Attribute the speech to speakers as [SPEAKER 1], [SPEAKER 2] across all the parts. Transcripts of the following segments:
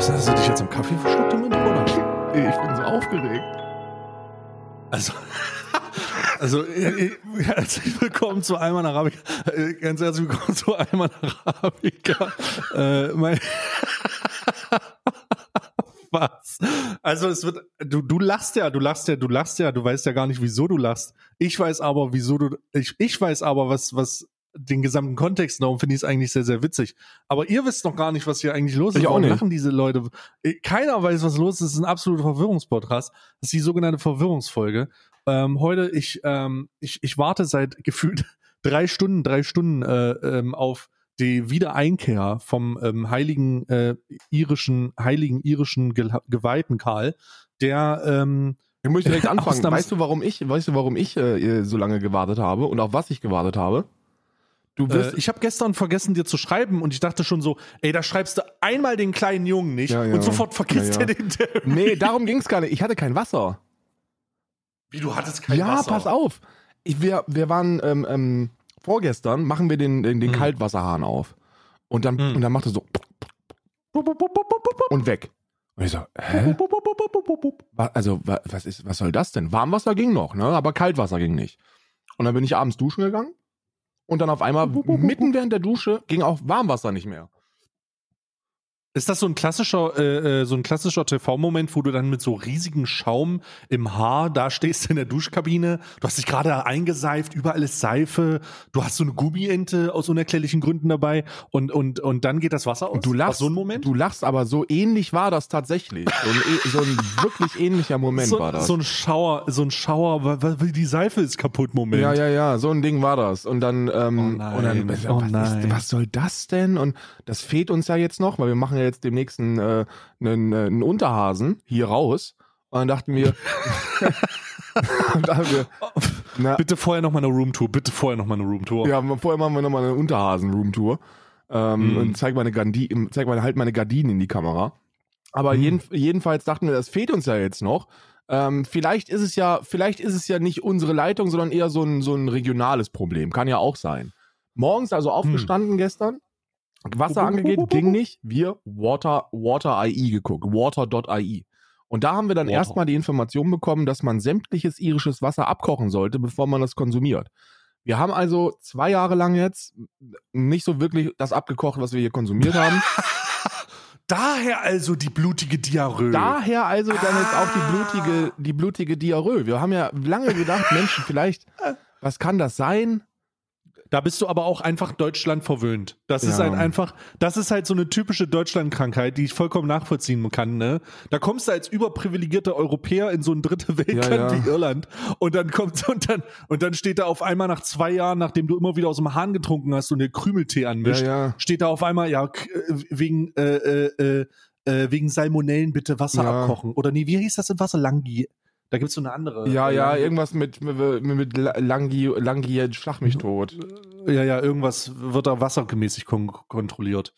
[SPEAKER 1] Was hast du dich jetzt am Kaffee verschluckt im Intro, oder?
[SPEAKER 2] Ich bin so aufgeregt.
[SPEAKER 1] Also, also äh, äh, herzlich willkommen zu Alman Arabica. Äh, Ganz herzlich willkommen zu Alman Arabica. Äh, mein Was? Also es wird, du, du lachst ja, du lachst ja, du lachst ja, du weißt ja gar nicht, wieso du lachst. Ich weiß aber, wieso du, ich, ich weiß aber, was, was den gesamten Kontext, darum finde ich es eigentlich sehr, sehr witzig. Aber ihr wisst noch gar nicht, was hier eigentlich los ist.
[SPEAKER 2] Ich auch
[SPEAKER 1] Warum
[SPEAKER 2] nicht.
[SPEAKER 1] lachen diese Leute? Äh, Keiner weiß, was los ist. Es ist ein absoluter Verwirrungspodcast. Das ist die sogenannte Verwirrungsfolge. Ähm, heute, ich, ähm, ich, ich warte seit gefühlt drei Stunden, drei Stunden äh, ähm, auf die Wiedereinkehr vom ähm, heiligen äh, irischen, heiligen irischen Ge Geweihten Karl, der ähm,
[SPEAKER 2] Ich muss direkt anfangen.
[SPEAKER 1] Ausnahms-
[SPEAKER 2] Weißt du, warum ich, weißt du, warum ich äh, so lange gewartet habe und auf was ich gewartet habe? Du wirst,
[SPEAKER 1] Äh, ich habe gestern vergessen, dir zu schreiben und ich dachte schon so, ey, da schreibst du einmal den kleinen Jungen nicht
[SPEAKER 2] Ja, ja.
[SPEAKER 1] und sofort vergisst
[SPEAKER 2] Ja, ja.
[SPEAKER 1] er den. Der
[SPEAKER 2] nee, darum ging's gar nicht. Ich hatte kein Wasser.
[SPEAKER 1] Wie du hattest kein
[SPEAKER 2] ja,
[SPEAKER 1] Wasser.
[SPEAKER 2] pass auf. Ich, wir, wir waren ähm, ähm, vorgestern, machen wir den, den, den
[SPEAKER 1] Hm.
[SPEAKER 2] Kaltwasserhahn auf. Und dann,
[SPEAKER 1] Hm.
[SPEAKER 2] und dann macht er so und weg. Und ich so, hä? Also, wa- was, ist, was soll das denn? Warmwasser ging noch, ne? aber Kaltwasser ging nicht. Und dann bin ich abends duschen gegangen und dann auf einmal, mitten während der Dusche, ging auch Warmwasser nicht mehr.
[SPEAKER 1] Ist das so ein klassischer, äh, äh, so ein klassischer TV-Moment, wo du dann mit so riesigem Schaum im Haar da stehst in der Duschkabine? Du hast dich gerade eingeseift, überall ist Seife, du hast so eine Gummiente aus unerklärlichen Gründen dabei und, und, und dann geht das Wasser aus?
[SPEAKER 2] Und du lachst,
[SPEAKER 1] so ein Moment?
[SPEAKER 2] du lachst, aber so ähnlich war das tatsächlich. So ein, e- so ein wirklich ähnlicher Moment
[SPEAKER 1] so,
[SPEAKER 2] war das.
[SPEAKER 1] so ein Schauer, so ein Schauer, weil, die Seife ist kaputt Moment.
[SPEAKER 2] Ja, ja, ja, so ein Ding war das. Und dann, ähm,
[SPEAKER 1] Oh nein,
[SPEAKER 2] und dann was,
[SPEAKER 1] oh
[SPEAKER 2] was,
[SPEAKER 1] nein.
[SPEAKER 2] Was soll das denn? Und das fehlt uns ja jetzt noch, weil wir machen ja jetzt demnächst einen, äh, einen, äh, einen Unterhasen hier raus. Und dann dachten wir, und dann haben wir, na,
[SPEAKER 1] Bitte vorher noch mal eine Roomtour, bitte vorher noch mal eine Roomtour.
[SPEAKER 2] ja, vorher machen wir nochmal eine Unterhasen-Roomtour. Ähm,
[SPEAKER 1] Mhm.
[SPEAKER 2] Und zeig meine, Gandi zeig meine, halt meine Gardinen in die Kamera. Aber
[SPEAKER 1] Mhm.
[SPEAKER 2] jeden, jedenfalls dachten wir, das fehlt uns ja jetzt noch. Ähm, vielleicht ist es ja, vielleicht ist es ja nicht unsere Leitung, sondern eher so ein, so ein regionales Problem. Kann ja auch sein. Morgens also aufgestanden gestern, Wasser angeht, ging nicht. Wir Water, Water IE geguckt, water.ai. Und da haben wir dann
[SPEAKER 1] Water.
[SPEAKER 2] erstmal die Information bekommen, dass man sämtliches irisches Wasser abkochen sollte, bevor man das konsumiert. Wir haben also zwei Jahre lang jetzt nicht so wirklich das abgekocht, was wir hier konsumiert haben.
[SPEAKER 1] Daher also die blutige Diarrhoe.
[SPEAKER 2] Daher also dann jetzt auch die
[SPEAKER 1] Ah.
[SPEAKER 2] blutige, die blutige Diarrhoe. Wir haben ja lange gedacht, Menschen, vielleicht, was kann das sein?
[SPEAKER 1] Da bist du aber auch einfach Deutschland verwöhnt. Das ist
[SPEAKER 2] Ja.
[SPEAKER 1] halt einfach, das ist halt so eine typische Deutschlandkrankheit, die ich vollkommen nachvollziehen kann, ne? Da kommst du als überprivilegierter Europäer in so ein dritte Weltland
[SPEAKER 2] Ja, ja.
[SPEAKER 1] wie Irland und dann kommt und dann und dann steht da auf einmal nach zwei Jahren, nachdem du immer wieder aus dem Hahn getrunken hast und dir Krümeltee anmischt, steht da auf einmal ja äh, wegen äh, äh, äh, wegen Salmonellen bitte Wasser abkochen oder nee, wie hieß das in Wasser Langi? Da gibt's so eine andere.
[SPEAKER 2] Ja,
[SPEAKER 1] äh,
[SPEAKER 2] ja,
[SPEAKER 1] Langi-
[SPEAKER 2] irgendwas mit, mit, mit Langi, Langi, schlag mich tot.
[SPEAKER 1] Ja, ja, irgendwas wird da wassergemäßig kon kontrolliert.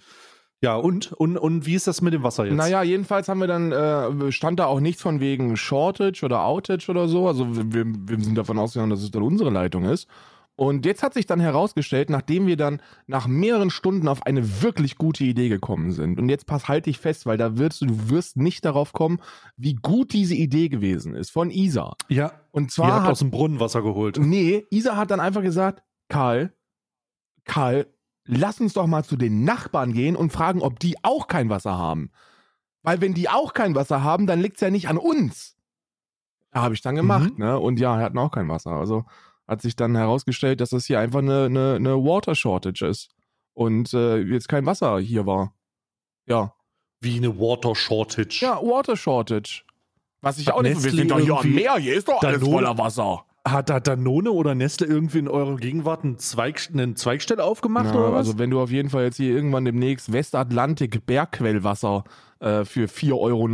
[SPEAKER 1] Ja, und, und, und wie ist das mit dem Wasser jetzt?
[SPEAKER 2] Naja, jedenfalls haben wir dann, äh, stand da auch nichts von wegen Shortage oder Outage oder so. Also wir, wir sind davon ausgegangen, dass es dann unsere Leitung ist. Und jetzt hat sich dann herausgestellt, nachdem wir dann nach mehreren Stunden auf eine wirklich gute Idee gekommen sind. Und jetzt pass halt dich fest, weil da wirst du, du wirst nicht darauf kommen, wie gut diese Idee gewesen ist von Isa.
[SPEAKER 1] ja,
[SPEAKER 2] Und zwar
[SPEAKER 1] habt
[SPEAKER 2] hat
[SPEAKER 1] aus dem Brunnen Wasser geholt.
[SPEAKER 2] Nee, Isa hat dann einfach gesagt, Karl, Karl, lass uns doch mal zu den Nachbarn gehen und fragen, ob die auch kein Wasser haben. Weil wenn die auch kein Wasser haben, dann liegt's ja nicht an uns. Ja, habe ich dann gemacht,
[SPEAKER 1] Mhm.
[SPEAKER 2] ne? Und ja, hatten auch kein Wasser. Also hat sich dann herausgestellt, dass das hier einfach eine, eine, eine Water Shortage ist. Und äh, jetzt kein Wasser hier war. Ja.
[SPEAKER 1] Wie eine Water Shortage.
[SPEAKER 2] Ja, Water Shortage. Was ich
[SPEAKER 1] Hat
[SPEAKER 2] auch nicht. Wir sind doch hier am Meer, hier ist doch alles
[SPEAKER 1] Danone-
[SPEAKER 2] voller Wasser.
[SPEAKER 1] Hat da Danone oder Nestle irgendwie in eurer Gegenwart einen, Zweig, einen Zweigstell aufgemacht
[SPEAKER 2] Ja,
[SPEAKER 1] oder was?
[SPEAKER 2] also wenn du auf jeden Fall jetzt hier irgendwann demnächst Westatlantik Bergquellwasser äh, für 4,99 Euro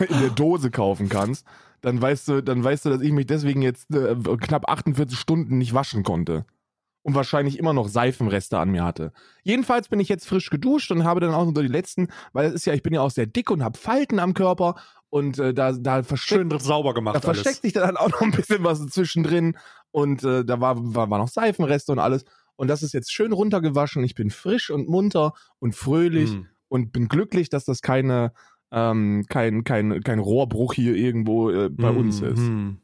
[SPEAKER 2] äh, in der Dose kaufen kannst, dann weißt du, dann weißt du, dass ich mich deswegen jetzt äh, knapp 48 Stunden nicht waschen konnte. Und wahrscheinlich immer noch Seifenreste an mir hatte. Jedenfalls bin ich jetzt frisch geduscht und habe dann auch nur die letzten, weil es ist ja, ich bin ja auch sehr dick und habe Falten am Körper und äh, da, da versteckt
[SPEAKER 1] Schön sauber gemacht
[SPEAKER 2] da versteckt
[SPEAKER 1] alles.
[SPEAKER 2] sich dann auch noch ein bisschen was zwischendrin und äh, da war, war, war noch Seifenreste und alles. Und das ist jetzt schön runtergewaschen. Ich bin frisch und munter und fröhlich
[SPEAKER 1] Mm.
[SPEAKER 2] und bin glücklich, dass das keine, ähm, kein, kein, kein Rohrbruch hier irgendwo äh, bei uns ist.
[SPEAKER 1] Mhm.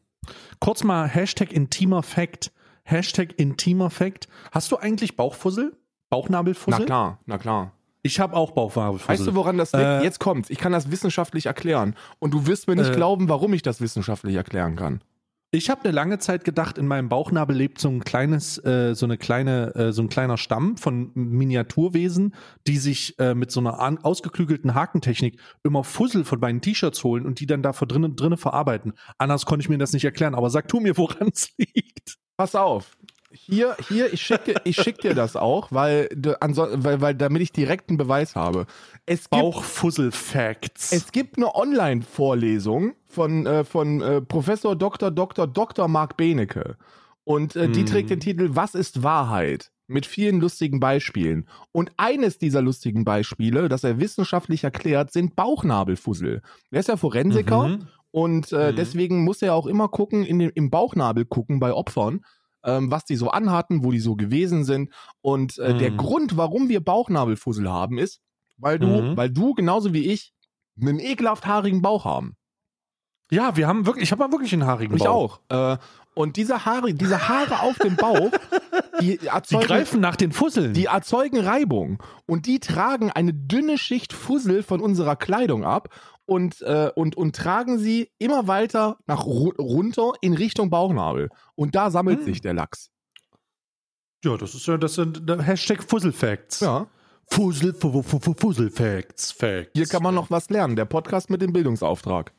[SPEAKER 1] Kurz mal Hashtag intimer Fact. Hashtag intimer Fact. Hast du eigentlich Bauchfussel? Bauchnabelfussel?
[SPEAKER 2] Na klar, na klar.
[SPEAKER 1] Ich habe auch Bauchnabelfussel.
[SPEAKER 2] Weißt du, woran das liegt?
[SPEAKER 1] Äh,
[SPEAKER 2] Jetzt kommt's. Ich kann das wissenschaftlich erklären. Und du wirst mir nicht
[SPEAKER 1] Äh.
[SPEAKER 2] glauben, warum ich das wissenschaftlich erklären kann.
[SPEAKER 1] Ich habe eine lange Zeit gedacht, in meinem Bauchnabel lebt so ein kleines, äh, so eine kleine, äh, so ein kleiner Stamm von Miniaturwesen, die sich äh, mit so einer ausgeklügelten Hakentechnik immer Fussel von meinen T-Shirts holen und die dann da drinnen drinne verarbeiten. Anders konnte ich mir das nicht erklären, aber sag du mir, woran es liegt.
[SPEAKER 2] Pass auf. Hier, hier, ich schicke, ich schick dir das auch, weil, weil, weil, damit ich direkten Beweis habe. Es gibt,
[SPEAKER 1] Bauchfussel-Facts.
[SPEAKER 2] es gibt eine Online-Vorlesung von, äh, von äh, Professor Dr. Dr. Dr. Marc Benecke. Und äh, die
[SPEAKER 1] Mhm.
[SPEAKER 2] trägt den Titel Was ist Wahrheit? Mit vielen lustigen Beispielen. Und eines dieser lustigen Beispiele, das er wissenschaftlich erklärt, sind Bauchnabelfussel. Er ist ja Forensiker
[SPEAKER 1] Mhm.
[SPEAKER 2] Und äh,
[SPEAKER 1] Mhm.
[SPEAKER 2] deswegen muss er auch immer gucken, in den, im Bauchnabel gucken bei Opfern, ähm, was die so anhatten, wo die so gewesen sind. Und äh, der
[SPEAKER 1] Mhm.
[SPEAKER 2] Grund, warum wir Bauchnabelfussel haben, ist, weil du,
[SPEAKER 1] Mhm.
[SPEAKER 2] weil du genauso wie ich einen ekelhaft haarigen Bauch haben.
[SPEAKER 1] Ja, wir haben wirklich, ich habe mal wirklich einen haarigen
[SPEAKER 2] Ich
[SPEAKER 1] Bauch.
[SPEAKER 2] auch. Äh, und diese Haare, diese Haare auf dem Bauch, die
[SPEAKER 1] Die
[SPEAKER 2] erzeugen,
[SPEAKER 1] greifen nach den Fusseln.
[SPEAKER 2] die erzeugen Reibung. Und die tragen eine dünne Schicht Fussel von unserer Kleidung ab und, äh, und, und tragen sie immer weiter nach ru runter in Richtung Bauchnabel. Und da sammelt
[SPEAKER 1] Hm.
[SPEAKER 2] sich der Lachs.
[SPEAKER 1] ja, das ist ja, das sind Hashtag Fussel-Facts.
[SPEAKER 2] Ja.
[SPEAKER 1] Fussel, Fu- Fu- Fu- Fussel-Facts. Facts.
[SPEAKER 2] Hier kann man noch was lernen. Der Podcast mit dem Bildungsauftrag.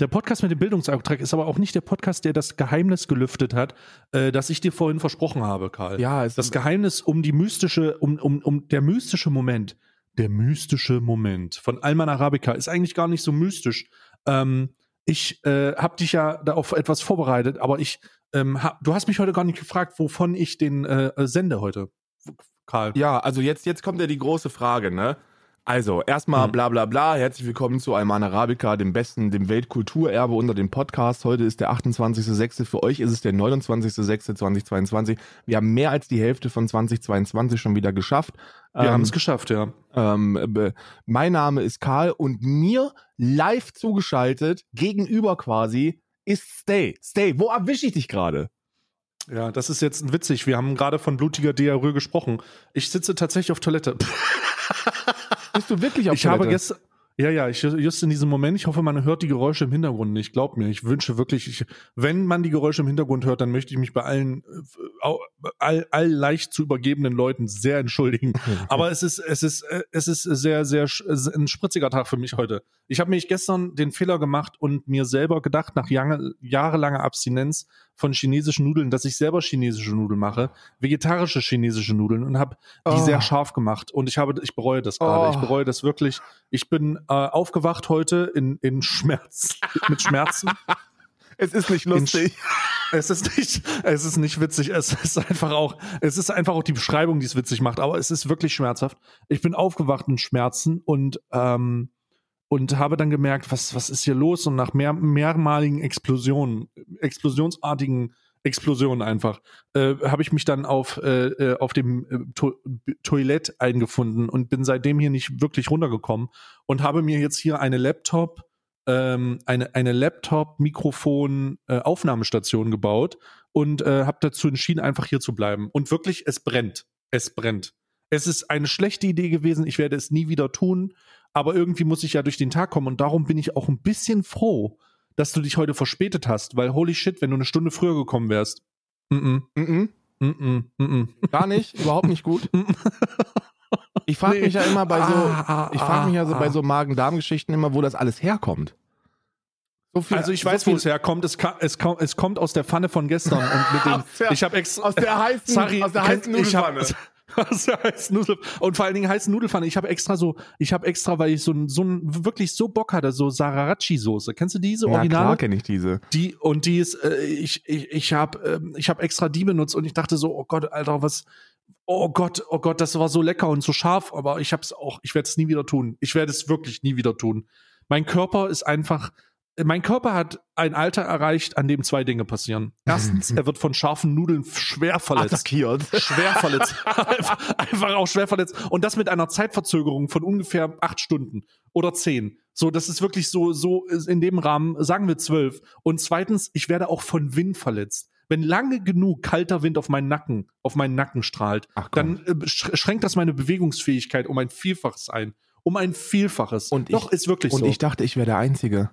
[SPEAKER 1] Der Podcast mit dem Bildungsauftrag ist aber auch nicht der Podcast, der das Geheimnis gelüftet hat, äh, das ich dir vorhin versprochen habe, Karl.
[SPEAKER 2] Ja, es
[SPEAKER 1] Das Geheimnis um die mystische, um, um, um der mystische Moment, der mystische Moment von Alman Arabica ist eigentlich gar nicht so mystisch. Ähm, ich äh, habe dich ja da auf etwas vorbereitet, aber ich, ähm, hab, du hast mich heute gar nicht gefragt, wovon ich den äh, sende heute, Karl.
[SPEAKER 2] Ja, also jetzt, jetzt kommt ja die große Frage, ne? Also, erstmal
[SPEAKER 1] Mhm.
[SPEAKER 2] bla bla bla. Herzlich willkommen zu Alman Arabica, dem besten, dem Weltkulturerbe unter dem Podcast. Heute ist der 28.06. Für euch ist es der 29.06.2022. Wir haben mehr als die Hälfte von 2022 schon wieder geschafft.
[SPEAKER 1] Wir
[SPEAKER 2] Ähm,
[SPEAKER 1] haben es geschafft, ja.
[SPEAKER 2] ähm, äh, mein Name ist Karl und mir live zugeschaltet, gegenüber quasi, ist Stay. Stay, wo erwische ich dich gerade?
[SPEAKER 1] Ja, das ist jetzt witzig. Wir haben gerade von blutiger Diarrhoe gesprochen. Ich sitze tatsächlich auf Toilette.
[SPEAKER 2] Bist du wirklich auf
[SPEAKER 1] ich habe
[SPEAKER 2] Toilette?
[SPEAKER 1] gestern. Ja, ja, ich, just in diesem Moment, ich hoffe, man hört die Geräusche im Hintergrund nicht. Glaub mir, ich wünsche wirklich, ich, wenn man die Geräusche im Hintergrund hört, dann möchte ich mich bei allen, äh, all, all leicht zu übergebenen Leuten sehr entschuldigen. Aber es ist, es ist, äh, es ist sehr, sehr ein spritziger Tag für mich heute. Ich habe mich gestern den Fehler gemacht und mir selber gedacht, nach jange, jahrelanger Abstinenz von chinesischen Nudeln, dass ich selber chinesische Nudeln mache, vegetarische chinesische Nudeln und habe die
[SPEAKER 2] Oh.
[SPEAKER 1] sehr scharf gemacht. Und ich habe, ich bereue das gerade.
[SPEAKER 2] Oh.
[SPEAKER 1] Ich bereue das wirklich. Ich bin äh, aufgewacht heute in, in Schmerz, mit Schmerzen.
[SPEAKER 2] es ist nicht lustig.
[SPEAKER 1] Es ist nicht, es ist nicht witzig. Es ist einfach auch, es ist einfach auch die Beschreibung, die es witzig macht. Aber es ist wirklich schmerzhaft. Ich bin aufgewacht in Schmerzen und ähm, und habe dann gemerkt, was was ist hier los? Und nach mehr, mehrmaligen Explosionen, explosionsartigen Explosionen einfach, äh, habe ich mich dann auf äh, äh, auf dem äh, to Toilett eingefunden und bin seitdem hier nicht wirklich runtergekommen und habe mir jetzt hier eine Laptop ähm, eine, eine Laptop-Mikrofon-Aufnahmestation gebaut und äh, habe dazu entschieden, einfach hier zu bleiben. Und wirklich, es brennt. Es brennt. Es ist eine schlechte Idee gewesen. Ich werde es nie wieder tun. Aber irgendwie muss ich ja durch den Tag kommen. Und darum bin ich auch ein bisschen froh, dass du dich heute verspätet hast. Weil holy shit, wenn du eine Stunde früher gekommen wärst. Mm -mm, mm -mm, mm -mm.
[SPEAKER 2] Gar nicht, überhaupt nicht gut. Ich frage mich ja immer bei so,
[SPEAKER 1] Ah,
[SPEAKER 2] ich frage mich ja so
[SPEAKER 1] ah,
[SPEAKER 2] bei
[SPEAKER 1] ah.
[SPEAKER 2] so Magen-Darm-Geschichten immer, wo das alles herkommt. So viel,
[SPEAKER 1] Also ich
[SPEAKER 2] so
[SPEAKER 1] weiß, wo es herkommt. Es, es, kommt, es kommt aus der Pfanne von gestern. Und mit
[SPEAKER 2] Aus der-
[SPEAKER 1] ich habe extra
[SPEAKER 2] aus der heißen,
[SPEAKER 1] Sorry,
[SPEAKER 2] aus der heißen
[SPEAKER 1] ich hab- Der heißen Nudel und vor allen Dingen heißen Nudelfanne. Ich habe extra so, ich habe extra, weil ich so ein, so ein wirklich so Bock hatte, so Sararachi-Soße. Kennst du diese
[SPEAKER 2] Na klar
[SPEAKER 1] Originale?
[SPEAKER 2] kenne ich diese.
[SPEAKER 1] Die und die ist, äh, ich, ich, ich habe, ähm, ich habe extra die benutzt und ich dachte so, oh Gott, Alter, was, oh Gott, oh Gott, das war so lecker und so scharf, aber ich habe es auch, ich werde es nie wieder tun. Ich werde es wirklich nie wieder tun. Mein Körper ist einfach mein Körper hat ein Alter erreicht, an dem zwei Dinge passieren. Erstens, er wird von scharfen Nudeln schwer verletzt.
[SPEAKER 2] Attackiert.
[SPEAKER 1] Schwer verletzt. einfach, auch schwer verletzt. Und das mit einer Zeitverzögerung von ungefähr acht Stunden oder zehn. So, das ist wirklich so, so in dem Rahmen, sagen wir zwölf. Und zweitens, ich werde auch von Wind verletzt. Wenn lange genug kalter Wind auf meinen Nacken, auf meinen Nacken strahlt, dann äh, sch- schränkt das meine Bewegungsfähigkeit um ein Vielfaches ein. Um ein Vielfaches.
[SPEAKER 2] Und
[SPEAKER 1] Doch,
[SPEAKER 2] ich-
[SPEAKER 1] ist wirklich
[SPEAKER 2] Und
[SPEAKER 1] so.
[SPEAKER 2] ich dachte, ich wäre der Einzige.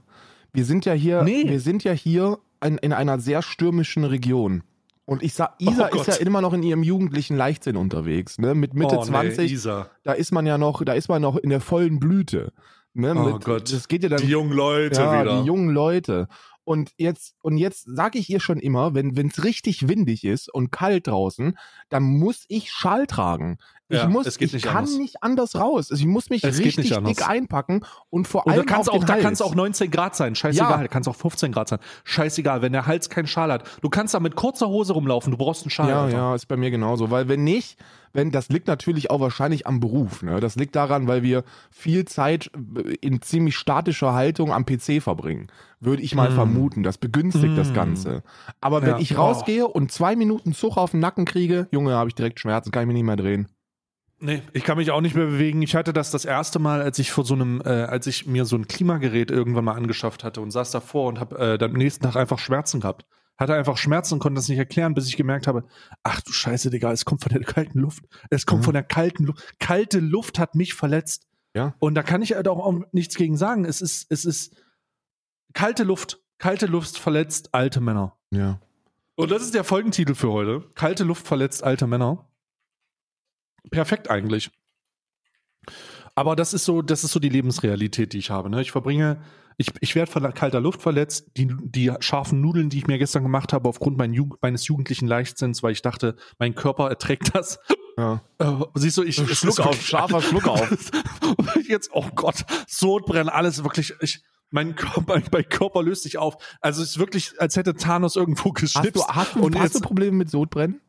[SPEAKER 2] Wir sind ja hier,
[SPEAKER 1] Nee.
[SPEAKER 2] wir sind ja hier in, in einer sehr stürmischen Region. Und ich sag, Isa
[SPEAKER 1] Oh
[SPEAKER 2] ist ja immer noch in ihrem jugendlichen Leichtsinn unterwegs, ne? Mit Mitte
[SPEAKER 1] oh, nee,
[SPEAKER 2] 20,
[SPEAKER 1] Isa.
[SPEAKER 2] da ist man ja noch, da ist man noch in der vollen Blüte. Ne?
[SPEAKER 1] Oh
[SPEAKER 2] Mit,
[SPEAKER 1] Gott.
[SPEAKER 2] Das geht ja dann
[SPEAKER 1] Die jungen Leute
[SPEAKER 2] ja,
[SPEAKER 1] wieder.
[SPEAKER 2] die jungen Leute. Und jetzt, und jetzt sage ich ihr schon immer, wenn es richtig windig ist und kalt draußen, dann muss ich Schal tragen. Ich
[SPEAKER 1] Ja,
[SPEAKER 2] muss,
[SPEAKER 1] es geht
[SPEAKER 2] ich
[SPEAKER 1] nicht
[SPEAKER 2] kann
[SPEAKER 1] anders.
[SPEAKER 2] nicht anders raus. Also ich muss mich
[SPEAKER 1] Es
[SPEAKER 2] richtig dick einpacken und vor
[SPEAKER 1] Und da
[SPEAKER 2] allem
[SPEAKER 1] kann es auch,
[SPEAKER 2] den
[SPEAKER 1] da
[SPEAKER 2] Hals.
[SPEAKER 1] kann's auch 19 Grad sein. Scheißegal.
[SPEAKER 2] Ja.
[SPEAKER 1] Kann es auch 15 Grad sein. Scheißegal. Wenn der Hals keinen Schal hat. Du kannst da mit kurzer Hose rumlaufen. Du brauchst einen Schal.
[SPEAKER 2] Ja,
[SPEAKER 1] Alter.
[SPEAKER 2] ja, ist bei mir genauso. Weil wenn nicht, wenn, das liegt natürlich auch wahrscheinlich am Beruf. Ne? Das liegt daran, weil wir viel Zeit in ziemlich statischer Haltung am PC verbringen. Würde ich mal
[SPEAKER 1] Mm.
[SPEAKER 2] vermuten. Das begünstigt das
[SPEAKER 1] Mm.
[SPEAKER 2] Ganze. Aber wenn
[SPEAKER 1] Ja.
[SPEAKER 2] ich
[SPEAKER 1] Oh.
[SPEAKER 2] rausgehe und zwei Minuten Zug auf den Nacken kriege, Junge, habe ich direkt Schmerzen, kann ich mich nicht mehr drehen.
[SPEAKER 1] Nee, ich kann mich auch nicht mehr bewegen. Ich hatte das das erste Mal, als ich vor so einem, äh, als ich mir so ein Klimagerät irgendwann mal angeschafft hatte und saß davor und habe äh, dann am nächsten Tag einfach Schmerzen gehabt. Hatte einfach Schmerzen und konnte das nicht erklären, bis ich gemerkt habe, ach du Scheiße, Digga, es kommt von der kalten Luft. Es kommt
[SPEAKER 2] Mhm.
[SPEAKER 1] von der kalten Luft. Kalte Luft hat mich verletzt.
[SPEAKER 2] Ja.
[SPEAKER 1] Und da kann ich halt auch, auch nichts gegen sagen. Es ist, es ist kalte Luft. Kalte Luft verletzt alte Männer.
[SPEAKER 2] Ja.
[SPEAKER 1] Und das ist der Folgentitel für heute. Kalte Luft verletzt alte Männer. Perfekt eigentlich. Aber das ist so, das ist so die Lebensrealität, die ich habe. Ne? Ich verbringe, ich, ich werde von kalter Luft verletzt. Die, die scharfen Nudeln, die ich mir gestern gemacht habe, aufgrund mein Jugend, meines jugendlichen Leichtsinns, weil ich dachte, mein Körper erträgt das.
[SPEAKER 2] ja.
[SPEAKER 1] Äh, siehst du, ich
[SPEAKER 2] Schluck auf, scharfer Schluck auf.
[SPEAKER 1] Jetzt, oh Gott, Sodbrennen, alles wirklich. Ich, mein Körper, mein Körper löst sich auf. Also es ist wirklich, als hätte Thanos irgendwo
[SPEAKER 2] Hast
[SPEAKER 1] geschnipst.
[SPEAKER 2] du, hast, du,
[SPEAKER 1] und
[SPEAKER 2] hast du
[SPEAKER 1] jetzt,
[SPEAKER 2] Probleme mit Sodbrennen?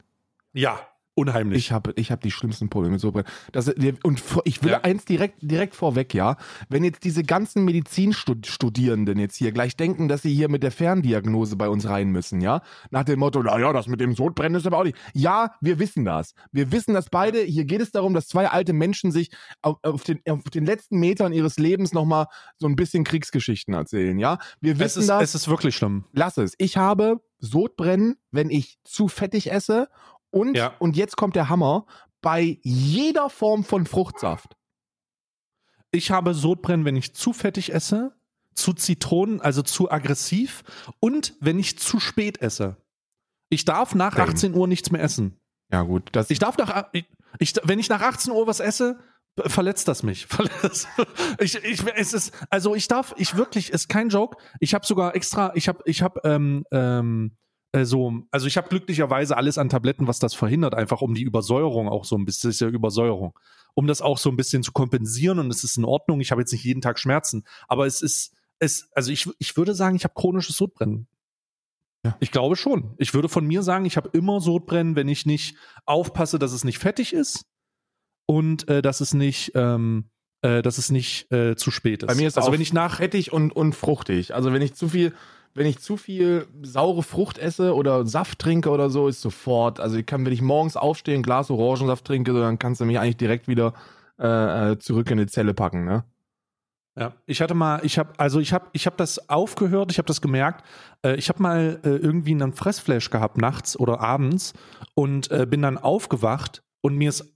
[SPEAKER 1] ja, unheimlich.
[SPEAKER 2] Ich habe ich hab die schlimmsten Probleme mit Sodbrennen. Das, und ich will
[SPEAKER 1] Ja.
[SPEAKER 2] eins direkt, direkt vorweg, ja. Wenn jetzt diese ganzen Medizinstudierenden jetzt hier gleich denken, dass sie hier mit der Ferndiagnose bei uns rein müssen, ja. Nach dem Motto, naja, das mit dem Sodbrennen ist aber auch nicht. Ja, wir wissen das. Wir wissen das beide. Hier geht es darum, dass zwei alte Menschen sich auf, auf, den, auf den letzten Metern ihres Lebens nochmal so ein bisschen Kriegsgeschichten erzählen, ja. Wir
[SPEAKER 1] es,
[SPEAKER 2] wissen
[SPEAKER 1] ist,
[SPEAKER 2] das
[SPEAKER 1] es ist wirklich schlimm.
[SPEAKER 2] lass es. Ich habe Sodbrennen, wenn ich zu fettig esse und,
[SPEAKER 1] Ja.
[SPEAKER 2] und jetzt kommt der Hammer, bei jeder Form von Fruchtsaft.
[SPEAKER 1] Ich habe Sodbrennen, wenn ich zu fettig esse, zu Zitronen, also zu aggressiv und wenn ich zu spät esse. Ich darf nach
[SPEAKER 2] Same.
[SPEAKER 1] 18 Uhr nichts mehr essen.
[SPEAKER 2] Ja gut, das
[SPEAKER 1] Ich darf nach, ich, ich, wenn ich nach 18 Uhr was esse, verletzt das mich. Verletzt- Ich, ich, es ist, also ich darf, ich wirklich, ist kein Joke. Ich habe sogar extra, ich habe, ich habe, ähm, ähm, äh, so, also ich habe glücklicherweise alles an Tabletten, was das verhindert, einfach um die Übersäuerung auch so ein bisschen, das ist ja Übersäuerung, um das auch so ein bisschen zu kompensieren und es ist in Ordnung. Ich habe jetzt nicht jeden Tag Schmerzen, aber es ist, es, also ich, ich würde sagen, ich habe chronisches Sodbrennen.
[SPEAKER 2] Ja.
[SPEAKER 1] Ich glaube schon. Ich würde von mir sagen, ich habe immer Sodbrennen, wenn ich nicht aufpasse, dass es nicht fettig ist und äh, dass es nicht, ähm, äh, dass es nicht äh, zu spät ist.
[SPEAKER 2] bei mir ist
[SPEAKER 1] also wenn ich nach
[SPEAKER 2] fettig und, und fruchtig. Also wenn ich zu viel, wenn ich zu viel saure Frucht esse oder Saft trinke oder so, ist sofort. Also ich kann, wenn ich morgens aufstehe, ein Glas Orangensaft trinke, so, dann kannst du mich eigentlich direkt wieder äh, äh, zurück in die Zelle packen, ne?
[SPEAKER 1] Ja, ich hatte mal, ich habe, also ich habe, ich habe das aufgehört, ich habe das gemerkt. Äh, ich habe mal äh, irgendwie einen Fressflash gehabt nachts oder abends und äh, bin dann aufgewacht und mir ist,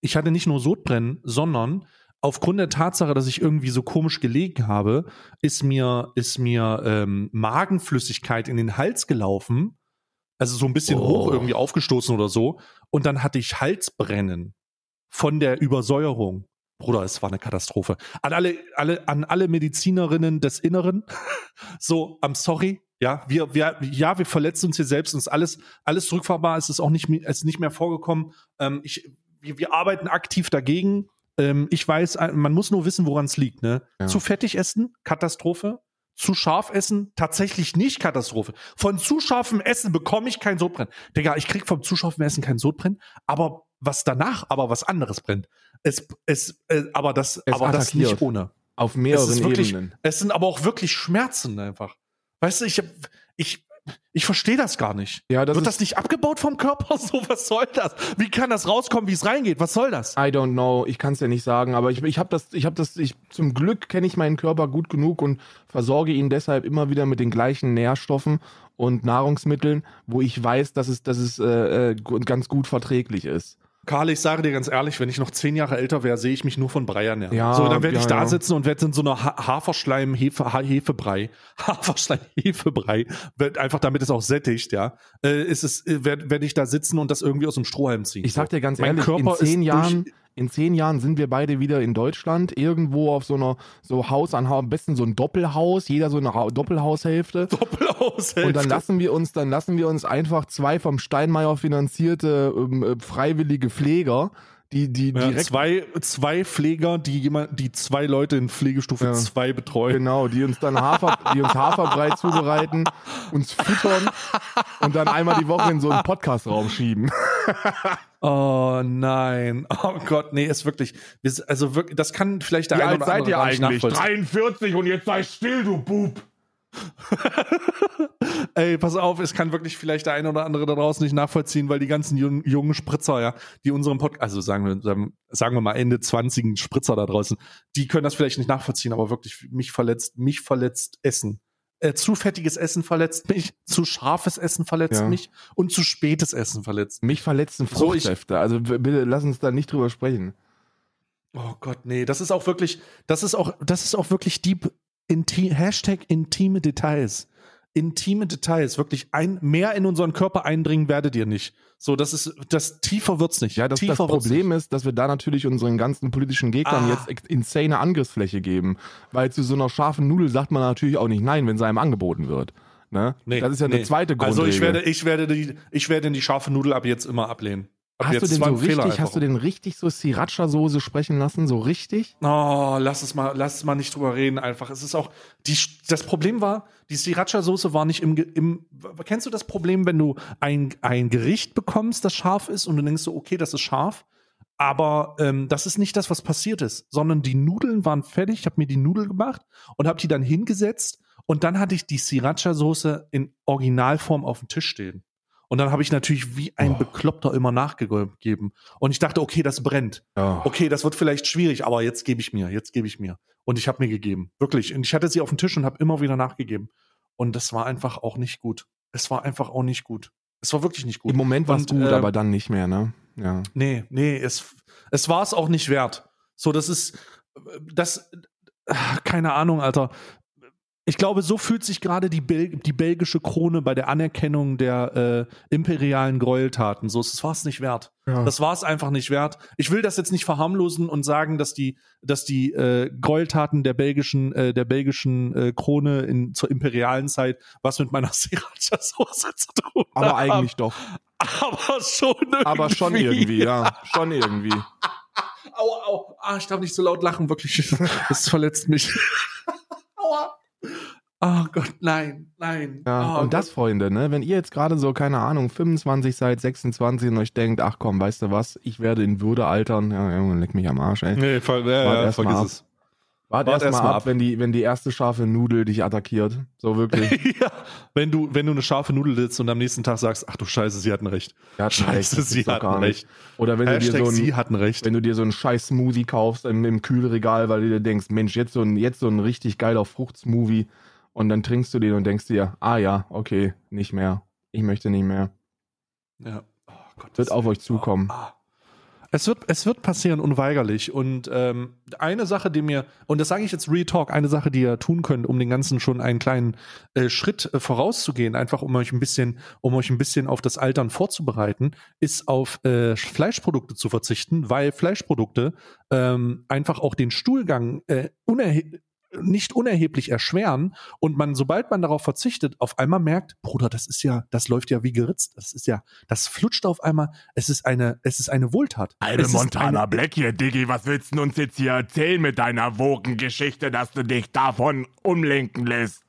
[SPEAKER 1] ich hatte nicht nur Sodbrennen, sondern aufgrund der Tatsache, dass ich irgendwie so komisch gelegen habe, ist mir, ist mir ähm, Magenflüssigkeit in den Hals gelaufen, also so ein bisschen
[SPEAKER 2] Oh.
[SPEAKER 1] hoch irgendwie aufgestoßen oder so, und dann hatte ich Halsbrennen von der Übersäuerung. Bruder, es war eine Katastrophe. An alle, alle, an alle Medizinerinnen des Inneren, so, I'm sorry. Ja, wir, wir, ja, wir verletzen uns hier selbst und ist alles, alles zurückfahrbar. Es ist auch nicht, mehr- es ist nicht mehr vorgekommen. Ähm, ich, wir, wir arbeiten aktiv dagegen. Ähm, ich weiß, äh, man muss nur wissen, woran es liegt. Ne?
[SPEAKER 2] Ja.
[SPEAKER 1] Zu fettig essen, Katastrophe. Zu scharf essen, tatsächlich nicht Katastrophe. Von zu scharfem Essen bekomme ich kein Sodbrennen. Digga, ich krieg vom zu scharfen Essen kein Sodbrennen, aber was danach, aber was anderes brennt. Es, es, äh, aber das,
[SPEAKER 2] Es
[SPEAKER 1] aber das nicht ohne.
[SPEAKER 2] Auf
[SPEAKER 1] Es
[SPEAKER 2] mehreren
[SPEAKER 1] ist wirklich,
[SPEAKER 2] Ebenen.
[SPEAKER 1] es sind aber auch wirklich Schmerzen einfach. Weißt du, ich, hab- ich, ich verstehe das gar nicht.
[SPEAKER 2] Ja, das
[SPEAKER 1] Wird das nicht abgebaut vom Körper? So, was soll das? Wie kann das rauskommen, wie es reingeht? Was soll das?
[SPEAKER 2] I don't know, ich kann es ja nicht sagen, aber ich, ich habe das, ich habe das, ich zum Glück kenne ich meinen Körper gut genug und versorge ihn deshalb immer wieder mit den gleichen Nährstoffen und Nahrungsmitteln, wo ich weiß, dass es, dass es äh, äh, ganz gut verträglich ist.
[SPEAKER 1] Karl, ich sage dir ganz ehrlich, wenn ich noch zehn Jahre älter wäre, sehe ich mich nur von Brei ernähren.
[SPEAKER 2] Ja,
[SPEAKER 1] so, dann werde ich
[SPEAKER 2] ja,
[SPEAKER 1] da
[SPEAKER 2] ja.
[SPEAKER 1] sitzen und werde in so einer ha Haferschleim, Hefe, ha Hefebrei, Haferschleim, Hefebrei, einfach damit es auch sättigt, ja, äh, ist es, äh, werde werd ich da sitzen und das irgendwie aus dem Strohhalm ziehen.
[SPEAKER 2] Ich sag dir ganz
[SPEAKER 1] Mein
[SPEAKER 2] ehrlich, in zehn
[SPEAKER 1] durch-
[SPEAKER 2] Jahren, in zehn Jahren sind wir beide wieder in Deutschland, irgendwo auf so einer so Haus an am besten so ein Doppelhaus, jeder so eine ha Doppelhaushälfte.
[SPEAKER 1] Doppelhaushälfte.
[SPEAKER 2] Und dann lassen wir uns, dann lassen wir uns einfach zwei vom Steinmeier finanzierte ähm, äh, freiwillige Pfleger, die, die
[SPEAKER 1] ja,
[SPEAKER 2] direkt
[SPEAKER 1] zwei, zwei Pfleger, die jemand, die zwei Leute in Pflegestufe
[SPEAKER 2] Ja.
[SPEAKER 1] 2 betreuen.
[SPEAKER 2] Genau, die uns dann Hafer, die uns Haferbrei zubereiten, uns füttern und dann einmal die Woche in so einen Podcastraum schieben.
[SPEAKER 1] Oh nein. Oh Gott, nee, ist wirklich. Also wirklich, das kann vielleicht der
[SPEAKER 2] Wie
[SPEAKER 1] eine
[SPEAKER 2] alt
[SPEAKER 1] oder
[SPEAKER 2] seid ihr eigentlich?
[SPEAKER 1] nachvollziehen.
[SPEAKER 2] 43 und jetzt sei still, du Bub.
[SPEAKER 1] Ey, pass auf, es kann wirklich vielleicht der eine oder andere da draußen nicht nachvollziehen, weil die ganzen jungen, jungen Spritzer, ja, die unseren Podcast, also sagen wir, sagen, wir mal Ende 20 Spritzer da draußen, die können das vielleicht nicht nachvollziehen, aber wirklich mich verletzt, mich verletzt Essen. Äh, zu fettiges Essen verletzt mich, zu scharfes Essen verletzt
[SPEAKER 2] Ja.
[SPEAKER 1] mich und zu spätes Essen verletzt.
[SPEAKER 2] Mich verletzen
[SPEAKER 1] So, ich-
[SPEAKER 2] Fruchtsäfte. also b- bitte lass uns da nicht drüber sprechen.
[SPEAKER 1] Oh Gott, nee, das ist auch wirklich, das ist auch, das ist auch wirklich deep, inti Hashtag intime Details. Intime Details, wirklich ein, mehr in unseren Körper eindringen werdet ihr nicht. So, das ist, das tiefer wird's nicht.
[SPEAKER 2] Ja, das, das Problem ist, dass wir da natürlich unseren ganzen politischen Gegnern
[SPEAKER 1] Ah.
[SPEAKER 2] jetzt insane Angriffsfläche geben. Weil zu so einer scharfen Nudel sagt man natürlich auch nicht nein, wenn sie einem angeboten wird. Ne?
[SPEAKER 1] Nee,
[SPEAKER 2] das ist ja eine
[SPEAKER 1] nee.
[SPEAKER 2] zweite Grundregel.
[SPEAKER 1] Also ich werde, ich werde die, ich werde die scharfe Nudel ab jetzt immer ablehnen.
[SPEAKER 2] Hast du den so
[SPEAKER 1] Fehler
[SPEAKER 2] richtig, hast du den richtig so Sriracha-Soße sprechen lassen? So richtig?
[SPEAKER 1] Oh, lass es mal, lass es mal nicht drüber reden einfach. Es ist auch, die, das Problem war, die Sriracha-Soße war nicht im, im, kennst du das Problem, wenn du ein, ein Gericht bekommst, das scharf ist und du denkst so, okay, das ist scharf, aber ähm, das ist nicht das, was passiert ist, sondern die Nudeln waren fertig, ich habe mir die Nudeln gemacht und habe die dann hingesetzt und dann hatte ich die Sriracha-Soße in Originalform auf dem Tisch stehen. Und dann habe ich natürlich wie ein
[SPEAKER 2] Oh.
[SPEAKER 1] Bekloppter immer nachgegeben. Und ich dachte, okay, das brennt
[SPEAKER 2] Ja.
[SPEAKER 1] okay, das wird vielleicht schwierig, aber jetzt gebe ich mir, jetzt gebe ich mir. Und ich habe mir gegeben, wirklich. Und ich hatte sie auf dem Tisch und habe immer wieder nachgegeben. Und das war einfach auch nicht gut. Es war einfach auch nicht gut. Es war wirklich nicht gut.
[SPEAKER 2] Im Moment war es gut,
[SPEAKER 1] ähm,
[SPEAKER 2] aber dann nicht mehr, ne? Ja.
[SPEAKER 1] Nee, nee, es, es war es auch nicht wert. So, das ist, das, äh, keine Ahnung, Alter. Ich glaube, so fühlt sich gerade die, Bel die belgische Krone bei der Anerkennung der äh, imperialen Gräueltaten. So, es war es nicht wert.
[SPEAKER 2] Ja.
[SPEAKER 1] Das war es einfach nicht wert. Ich will das jetzt nicht verharmlosen und sagen, dass die, dass die äh, Gräueltaten der belgischen, äh, der belgischen äh, Krone in, zur imperialen Zeit was mit meiner Sriracha-Soße zu tun
[SPEAKER 2] aber
[SPEAKER 1] haben.
[SPEAKER 2] eigentlich doch.
[SPEAKER 1] Aber schon irgendwie.
[SPEAKER 2] Aber schon irgendwie, ja. Schon irgendwie.
[SPEAKER 1] Aua, au. Ah, ich darf nicht so laut lachen, wirklich. Das verletzt mich. Aua. Oh Gott, nein, nein.
[SPEAKER 2] Ja,
[SPEAKER 1] oh
[SPEAKER 2] und das, Freunde, ne, wenn ihr jetzt gerade so, keine Ahnung, 25 seid, 26 und euch denkt, ach komm, weißt du was, ich werde in Würde altern, ja, Junge, leck mich am Arsch, ey.
[SPEAKER 1] Nee, ver ja, ja, vergiss
[SPEAKER 2] ab.
[SPEAKER 1] es.
[SPEAKER 2] Wart,
[SPEAKER 1] Wart
[SPEAKER 2] erst mal
[SPEAKER 1] erst
[SPEAKER 2] ab,
[SPEAKER 1] ab.
[SPEAKER 2] wenn die, wenn die erste scharfe Nudel dich attackiert. So wirklich.
[SPEAKER 1] ja, wenn du, wenn du eine scharfe Nudel sitzt und am nächsten Tag sagst, ach du Scheiße, sie hatten recht.
[SPEAKER 2] Ja,
[SPEAKER 1] Scheiße,
[SPEAKER 2] das
[SPEAKER 1] sie hatten recht.
[SPEAKER 2] Oder wenn du dir so
[SPEAKER 1] sie
[SPEAKER 2] ein,
[SPEAKER 1] hatten recht.
[SPEAKER 2] wenn du dir so einen scheiß Smoothie kaufst im, im Kühlregal, weil du dir denkst, Mensch, jetzt so ein, jetzt so ein richtig geiler Fruchtsmoothie und dann trinkst du den und denkst dir, ah ja, okay, nicht mehr. Ich möchte nicht mehr.
[SPEAKER 1] Ja. Oh Gott,
[SPEAKER 2] Wird auf euch zukommen.
[SPEAKER 1] Ah. Es wird, es wird passieren, unweigerlich. Und ähm, eine Sache, die mir, und das sage ich jetzt Real Talk, eine Sache, die ihr tun könnt, um den Ganzen schon einen kleinen äh, Schritt äh, vorauszugehen, einfach um euch ein bisschen, um euch ein bisschen auf das Altern vorzubereiten, ist auf äh, Fleischprodukte zu verzichten, weil Fleischprodukte ähm, einfach auch den Stuhlgang äh, unerhe nicht unerheblich erschweren und man, sobald man darauf verzichtet, auf einmal merkt, Bruder, das ist ja, das läuft ja wie geritzt, das ist ja, das flutscht auf einmal, es ist eine, es ist eine Wohltat.
[SPEAKER 3] Alter Montana
[SPEAKER 1] eine,
[SPEAKER 3] Black hier, Diggi, was willst du uns jetzt hier erzählen mit deiner Wogengeschichte, dass du dich davon umlenken lässt?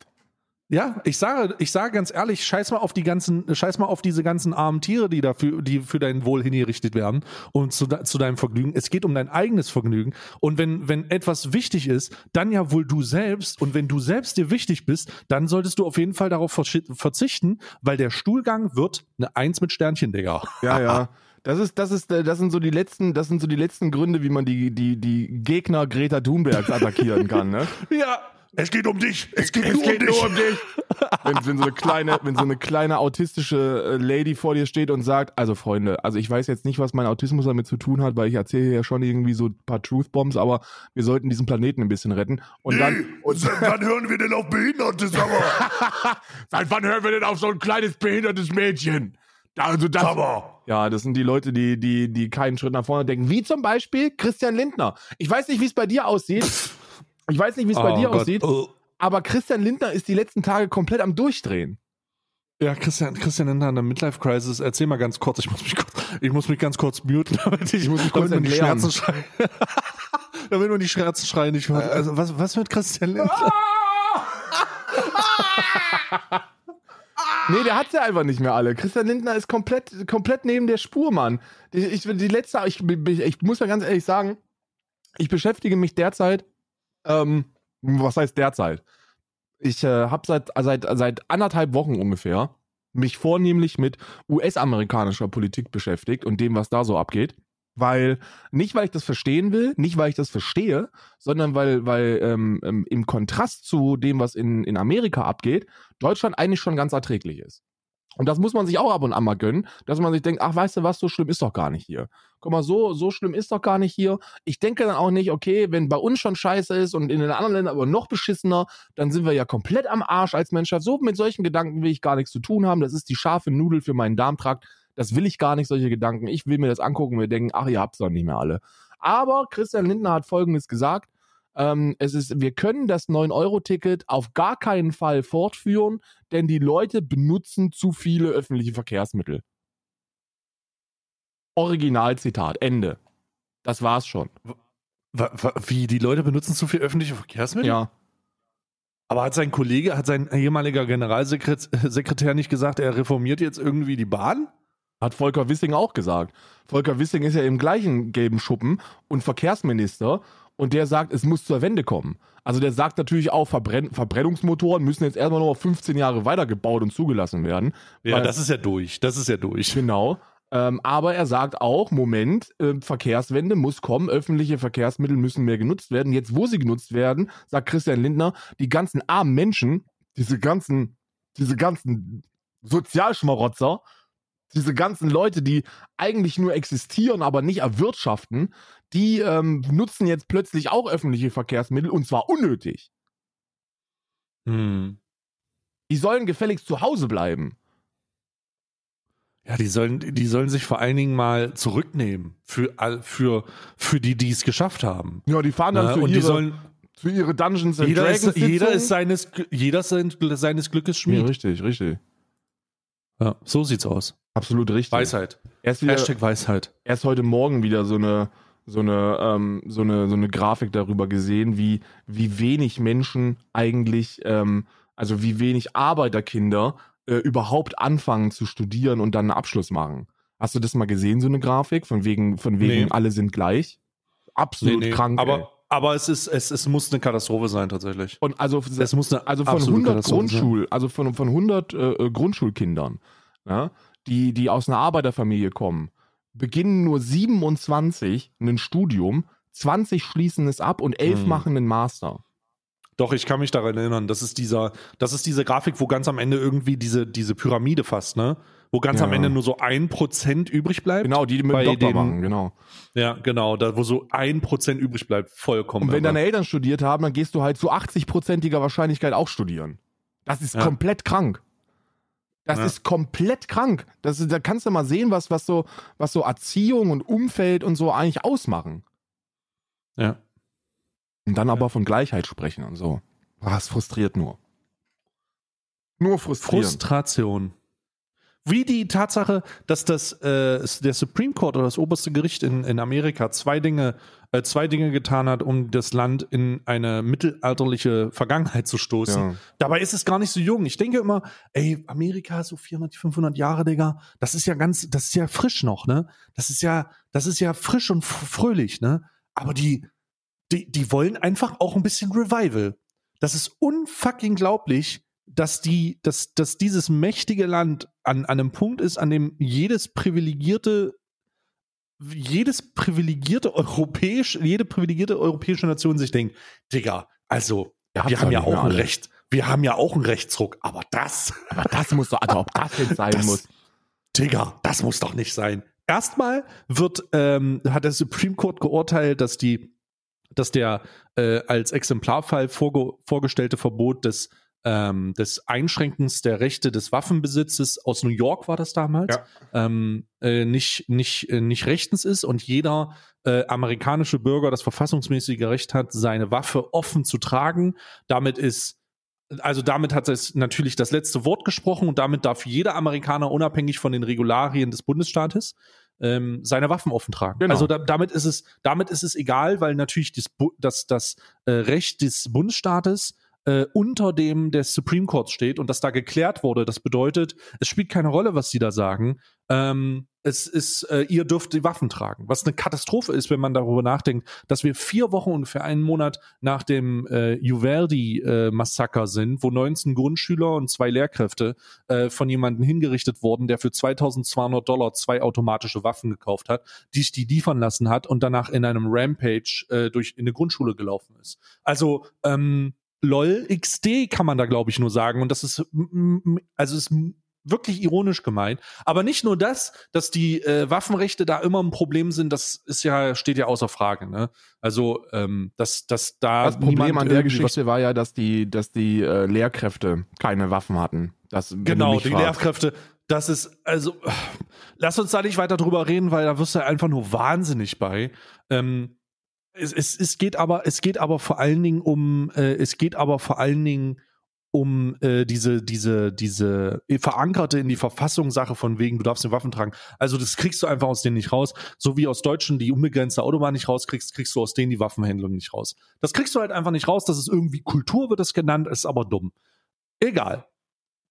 [SPEAKER 1] Ja, ich sage, ich sage ganz ehrlich, scheiß mal auf die ganzen, scheiß mal auf diese ganzen armen Tiere, die dafür, die für dein Wohl hingerichtet werden und zu, zu deinem Vergnügen. Es geht um dein eigenes Vergnügen. Und wenn, wenn etwas wichtig ist, dann ja wohl du selbst. Und wenn du selbst dir wichtig bist, dann solltest du auf jeden Fall darauf verzichten, weil der Stuhlgang wird eine Eins mit Sternchen, Digga.
[SPEAKER 2] Ja, ja. Das ist, das ist, äh, das sind so die letzten, das sind so die letzten Gründe, wie man die, die, die Gegner Greta Thunbergs attackieren kann, ne?
[SPEAKER 1] Ja, es geht um dich. Es geht,
[SPEAKER 2] Es
[SPEAKER 1] nur,
[SPEAKER 2] geht
[SPEAKER 1] um dich.
[SPEAKER 2] nur um dich. Wenn, wenn, so eine kleine, wenn so eine kleine autistische äh, Lady vor dir steht und sagt, also Freunde, also ich weiß jetzt nicht, was mein Autismus damit zu tun hat, weil ich erzähle ja schon irgendwie so ein paar Truth Bombs, aber wir sollten diesen Planeten ein bisschen retten. Und dann, und,
[SPEAKER 3] Seit wann hören wir denn auf Behinderte, mal? Seit wann hören wir denn auf so ein kleines behindertes Mädchen? Also das.
[SPEAKER 2] Sag ja, das sind die Leute, die, die, die keinen Schritt nach vorne denken. Wie zum Beispiel Christian Lindner. Ich weiß nicht, wie es bei dir aussieht. Ich weiß nicht, wie es bei
[SPEAKER 1] Oh
[SPEAKER 2] dir
[SPEAKER 1] Gott.
[SPEAKER 2] aussieht,
[SPEAKER 1] Oh.
[SPEAKER 2] aber Christian Lindner ist die letzten Tage komplett am Durchdrehen.
[SPEAKER 1] Ja, Christian, Christian in einer Midlife Crisis. Erzähl mal ganz kurz. Ich muss mich kurz, ich muss mich ganz kurz muten, damit ich,
[SPEAKER 2] Ich muss mich kurz
[SPEAKER 1] man die. Schmerzen schreien. damit man die Schmerzen schreien nicht hört. Also was, was mit Christian Lindner?
[SPEAKER 2] Nee, der hat sie einfach nicht mehr alle. Christian Lindner ist komplett, komplett neben der Spur, Mann. Die, ich, die letzte, ich, ich, ich muss ja ganz ehrlich sagen, ich beschäftige mich derzeit, ähm, was heißt derzeit? Ich äh, habe seit, seit, seit anderthalb Wochen ungefähr mich vornehmlich mit US-amerikanischer Politik beschäftigt und dem, was da so abgeht. Weil, nicht weil ich das verstehen will, nicht weil ich das verstehe, sondern weil, weil ähm, ähm, im Kontrast zu dem, was in, in Amerika abgeht, Deutschland eigentlich schon ganz erträglich ist. Und das muss man sich auch ab und an mal gönnen, dass man sich denkt, ach, weißt du was, so schlimm ist doch gar nicht hier. Guck mal, so, so schlimm ist doch gar nicht hier. Ich denke dann auch nicht, okay, wenn bei uns schon scheiße ist und in den anderen Ländern aber noch beschissener, dann sind wir ja komplett am Arsch als Menschheit. So mit solchen Gedanken will ich gar nichts zu tun haben. Das ist die scharfe Nudel für meinen Darmtrakt. Das will ich gar nicht, solche Gedanken. Ich will mir das angucken und mir denken, ach, ihr habt's doch nicht mehr alle. Aber Christian Lindner hat Folgendes gesagt. Ähm, es ist, wir können das 9-Euro-Ticket auf gar keinen Fall fortführen, denn die Leute benutzen zu viele öffentliche Verkehrsmittel. Originalzitat, Ende. Das war's schon.
[SPEAKER 1] Wie, die Leute benutzen zu viel öffentliche Verkehrsmittel?
[SPEAKER 2] Ja.
[SPEAKER 1] Aber hat sein Kollege, hat sein ehemaliger Generalsekretär nicht gesagt, er reformiert jetzt irgendwie die Bahn?
[SPEAKER 2] Hat Volker Wissing auch gesagt. Volker Wissing ist ja im gleichen gelben Schuppen und Verkehrsminister und der sagt, es muss zur Wende kommen. Also der sagt natürlich auch, Verbrenn Verbrennungsmotoren müssen jetzt erstmal noch 15 Jahre weitergebaut und zugelassen werden.
[SPEAKER 1] Ja, das ist ja durch. Das ist ja durch.
[SPEAKER 2] Genau. Ähm, aber er sagt auch, Moment, äh, Verkehrswende muss kommen, öffentliche Verkehrsmittel müssen mehr genutzt werden. Jetzt, wo sie genutzt werden, sagt Christian Lindner, die ganzen armen Menschen, diese ganzen, diese ganzen Sozialschmarotzer, diese ganzen Leute, die eigentlich nur existieren, aber nicht erwirtschaften, die ähm, nutzen jetzt plötzlich auch öffentliche Verkehrsmittel und zwar unnötig.
[SPEAKER 1] Hm.
[SPEAKER 2] Die sollen gefälligst zu Hause bleiben.
[SPEAKER 1] Ja, die sollen, die sollen sich vor allen Dingen mal zurücknehmen für, für, für die, die es geschafft haben.
[SPEAKER 2] Ja, die fahren dann
[SPEAKER 1] Ja,
[SPEAKER 2] zu,
[SPEAKER 1] und die
[SPEAKER 2] ihre,
[SPEAKER 1] sollen,
[SPEAKER 2] zu ihre Dungeons and
[SPEAKER 1] jeder
[SPEAKER 2] Dragons
[SPEAKER 1] ist, jeder ist seines, jeder seines Glückes
[SPEAKER 2] Ja,
[SPEAKER 1] Schmied.
[SPEAKER 2] richtig, richtig.
[SPEAKER 1] Ja, so sieht's aus.
[SPEAKER 2] Absolut richtig.
[SPEAKER 1] Weisheit.
[SPEAKER 2] Erst, wieder,
[SPEAKER 1] Hashtag Weisheit.
[SPEAKER 2] erst heute Morgen wieder so eine, so eine, ähm, so eine, so eine Grafik darüber gesehen, wie, wie wenig Menschen eigentlich, ähm, also wie wenig Arbeiterkinder äh, überhaupt anfangen zu studieren und dann einen Abschluss machen. Hast du das mal gesehen, so eine Grafik? Von wegen, von wegen
[SPEAKER 1] Nee.
[SPEAKER 2] alle sind gleich? Absolut krank. ey.
[SPEAKER 1] Aber, es ist, es, es muss eine Katastrophe sein, tatsächlich.
[SPEAKER 2] und also,
[SPEAKER 1] Es muss eine
[SPEAKER 2] also von
[SPEAKER 1] absolute
[SPEAKER 2] 100
[SPEAKER 1] Katastrophe sein.
[SPEAKER 2] Grundschul, also von, von 100 äh, äh, Grundschulkindern, ja, die, die aus einer Arbeiterfamilie kommen, beginnen nur 27 ein Studium, 20 schließen es ab und 11
[SPEAKER 1] Hm.
[SPEAKER 2] machen einen Master.
[SPEAKER 1] Doch, ich kann mich daran erinnern. Das ist dieser, das ist diese Grafik, wo ganz am Ende irgendwie diese, diese Pyramide fast, ne? Wo ganz
[SPEAKER 2] Ja.
[SPEAKER 1] am Ende nur so ein Prozent übrig bleibt.
[SPEAKER 2] Genau, die, die mit dem Doktor
[SPEAKER 1] den-
[SPEAKER 2] machen, genau.
[SPEAKER 1] Ja, genau. Da, wo so ein Prozent übrig bleibt. Vollkommen.
[SPEAKER 2] Und wenn deine Eltern studiert haben, dann gehst du halt zu 80-prozentiger Wahrscheinlichkeit auch studieren. Das ist
[SPEAKER 1] Ja.
[SPEAKER 2] komplett krank. Das
[SPEAKER 1] Ja.
[SPEAKER 2] ist komplett krank. Das ist, da kannst du mal sehen, was, was, so, was so Erziehung und Umfeld und so eigentlich ausmachen.
[SPEAKER 1] Ja.
[SPEAKER 2] Und dann aber von Gleichheit sprechen und so. Ah, es frustriert nur. Nur frustrierend.
[SPEAKER 1] Frustration. Wie die Tatsache, dass das äh, der Supreme Court oder das oberste Gericht in, in Amerika zwei Dinge, äh, zwei Dinge getan hat, um das Land in eine mittelalterliche Vergangenheit zu stoßen.
[SPEAKER 2] Ja.
[SPEAKER 1] Dabei ist es gar nicht so jung. Ich denke immer, ey, Amerika so 400, 500 Jahre, Digga. Das ist ja ganz, das ist ja frisch noch, ne? Das ist ja, das ist ja frisch und fröhlich, ne? Aber die, die, die wollen einfach auch ein bisschen Revival. Das ist unfucking glaublich, dass die, dass, dass dieses mächtige Land an, an einem Punkt ist, an dem jedes privilegierte, jedes privilegierte europäisch, jede privilegierte europäische Nation sich denkt, Digga, also, wir haben ja auch ein
[SPEAKER 2] alle.
[SPEAKER 1] Recht, wir haben ja auch einen Rechtsruck, aber das,
[SPEAKER 2] Aber das muss doch, also ob das jetzt sein
[SPEAKER 1] Das-
[SPEAKER 2] muss.
[SPEAKER 1] Digga, das muss doch nicht sein. Erstmal wird, ähm, hat der Supreme Court geurteilt, dass die, dass der äh, als Exemplarfall vorge vorgestellte Verbot des, ähm, des Einschränkens der Rechte des Waffenbesitzes aus New York war das damals, ähm, äh, nicht, nicht, äh, nicht rechtens ist und jeder äh, amerikanische Bürger das verfassungsmäßige Recht hat, seine Waffe offen zu tragen. Damit ist also damit hat es natürlich das letzte Wort gesprochen und damit darf jeder Amerikaner unabhängig von den Regularien des Bundesstaates ähm, seine Waffen offen tragen.
[SPEAKER 2] Genau.
[SPEAKER 1] Also da, damit ist es, damit ist es egal, weil natürlich das, das, das äh, Recht des Bundesstaates äh, unter dem des Supreme Courts steht und das da geklärt wurde. Das bedeutet, es spielt keine Rolle, was sie da sagen. Ähm, es ist, äh, ihr dürft die Waffen tragen. Was eine Katastrophe ist, wenn man darüber nachdenkt, dass wir vier Wochen ungefähr einen Monat nach dem äh, Uvalde-Massaker sind, wo 19 Grundschüler und zwei Lehrkräfte äh, von jemandem hingerichtet wurden, der für 2200 Dollar zwei automatische Waffen gekauft hat, die sich die liefern lassen hat und danach in einem Rampage äh, durch in eine Grundschule gelaufen ist. Also ähm, LOL XD kann man da glaube ich nur sagen und das ist also ist wirklich ironisch gemeint. Aber nicht nur das, dass die äh, Waffenrechte da immer ein Problem sind, das ist ja, steht ja außer Frage. Ne? Also, ähm, dass, dass da
[SPEAKER 2] Das Problem an der Geschichte war ja, dass die, dass die äh, Lehrkräfte keine Waffen hatten. Das,
[SPEAKER 1] Genau, die
[SPEAKER 2] fragst.
[SPEAKER 1] Lehrkräfte, das ist, also, lass uns da nicht weiter drüber reden, weil da wirst du einfach nur wahnsinnig bei. Ähm, es, es, es geht aber, es geht aber vor allen Dingen um, äh, es geht aber vor allen Dingen um äh, diese, diese, diese verankerte in die Verfassung Sache von wegen, du darfst eine Waffen tragen. Also das kriegst du einfach aus denen nicht raus. So wie aus Deutschen die unbegrenzte Autobahn nicht rauskriegst, kriegst du aus denen die Waffenhändlung nicht raus. Das kriegst du halt einfach nicht raus. Das ist irgendwie Kultur, wird das genannt, ist aber dumm. Egal.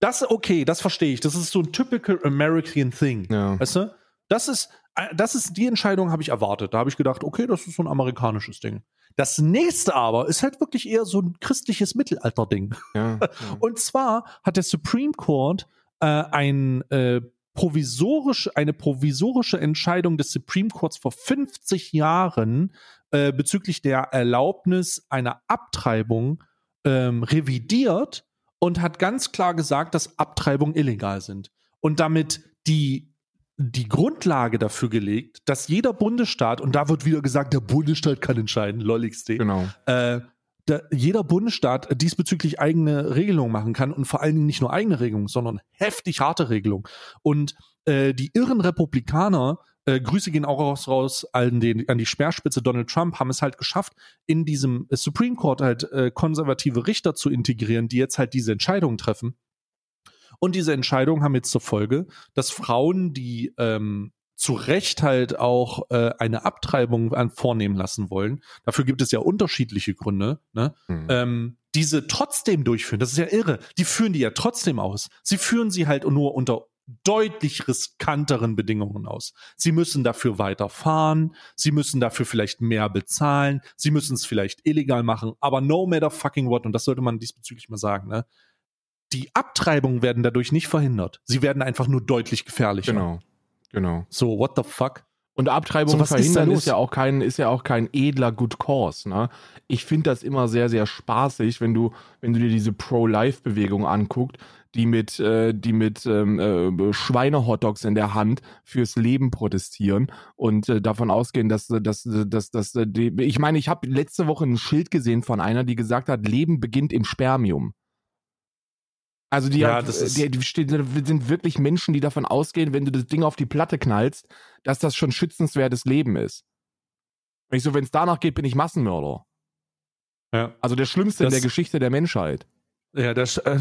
[SPEAKER 1] Das okay, das verstehe ich. Das ist so ein typical American thing.
[SPEAKER 2] Ja.
[SPEAKER 1] Weißt du? Das ist, das ist die Entscheidung, habe ich erwartet. Da habe ich gedacht, okay, das ist so ein amerikanisches Ding. Das nächste aber ist halt wirklich eher so ein christliches Mittelalter-Ding.
[SPEAKER 2] Ja.
[SPEAKER 1] Und zwar hat der Supreme Court äh, ein äh, provisorisch, eine provisorische Entscheidung des Supreme Courts vor 50 Jahren äh, bezüglich der Erlaubnis einer Abtreibung ähm, revidiert und hat ganz klar gesagt, dass Abtreibungen illegal sind. Und damit die die Grundlage dafür gelegt, dass jeder Bundesstaat, und da wird wieder gesagt, der Bundesstaat kann entscheiden, lolligste,
[SPEAKER 2] Genau.
[SPEAKER 1] äh, jeder Bundesstaat diesbezüglich eigene Regelungen machen kann und vor allen Dingen nicht nur eigene Regelungen, sondern heftig harte Regelungen. Und äh, die irren Republikaner, äh, Grüße gehen auch raus, raus an, den, an die Speerspitze Donald Trump, haben es halt geschafft, in diesem Supreme Court halt äh, konservative Richter zu integrieren, die jetzt halt diese Entscheidungen treffen. Und diese Entscheidungen haben jetzt zur Folge, dass Frauen, die ähm, zu Recht halt auch äh, eine Abtreibung an, vornehmen lassen wollen, dafür gibt es ja unterschiedliche Gründe, ne?
[SPEAKER 2] Mhm.
[SPEAKER 1] ähm, diese trotzdem durchführen. Das ist ja irre. Die führen die ja trotzdem aus. Sie führen sie halt nur unter deutlich riskanteren Bedingungen aus. Sie müssen dafür weiterfahren, sie müssen dafür vielleicht mehr bezahlen, sie müssen es vielleicht illegal machen, aber no matter fucking what, und das sollte man diesbezüglich mal sagen, ne? Die Abtreibungen werden dadurch nicht verhindert. Sie werden einfach nur deutlich gefährlicher.
[SPEAKER 2] Genau. Genau.
[SPEAKER 1] So, what the fuck?
[SPEAKER 2] Und Abtreibung
[SPEAKER 1] So, ist
[SPEAKER 2] verhindern
[SPEAKER 1] los?
[SPEAKER 2] ist, ja auch kein, ist ja auch kein edler Good Cause. Ne? Ich finde das immer sehr, sehr spaßig, wenn du, wenn du dir diese Pro-Life-Bewegung anguckst, die mit, äh, die mit ähm, äh, Schweinehotdogs in der Hand fürs Leben protestieren und äh, davon ausgehen, dass, dass, dass, dass, die, ich meine, ich habe letzte Woche ein Schild gesehen von einer, die gesagt hat, Leben beginnt im Spermium. Also die,
[SPEAKER 1] Ja, ist-
[SPEAKER 2] die, die sind wirklich Menschen, die davon ausgehen, wenn du das Ding auf die Platte knallst, dass das schon schützenswertes Leben ist. Und ich so, wenn es danach geht, bin ich Massenmörder.
[SPEAKER 1] Ja.
[SPEAKER 2] Also der Schlimmste in
[SPEAKER 1] Das-
[SPEAKER 2] der Geschichte der Menschheit.
[SPEAKER 1] Ja, das äh,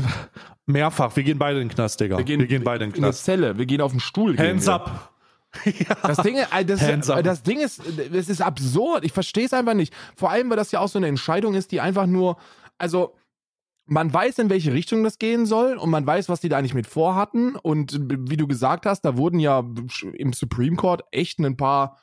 [SPEAKER 1] mehrfach. Wir gehen beide in den Knast, Digga.
[SPEAKER 2] Wir gehen,
[SPEAKER 1] beide in den
[SPEAKER 2] in eine
[SPEAKER 1] Knast.
[SPEAKER 2] Zelle, wir gehen auf den Stuhl. gehen
[SPEAKER 1] Hands
[SPEAKER 2] wir.
[SPEAKER 1] up. ja.
[SPEAKER 2] Das Ding, äh, das,
[SPEAKER 1] Hands up.
[SPEAKER 2] das Ding ist, es ist absurd. Ich verstehe es einfach nicht. Vor allem, weil das ja auch so eine Entscheidung ist, die einfach nur, also man weiß, in welche Richtung das gehen soll und man weiß, was die da eigentlich mit vorhatten. Und wie du gesagt hast, da wurden ja im Supreme Court echt ein paar.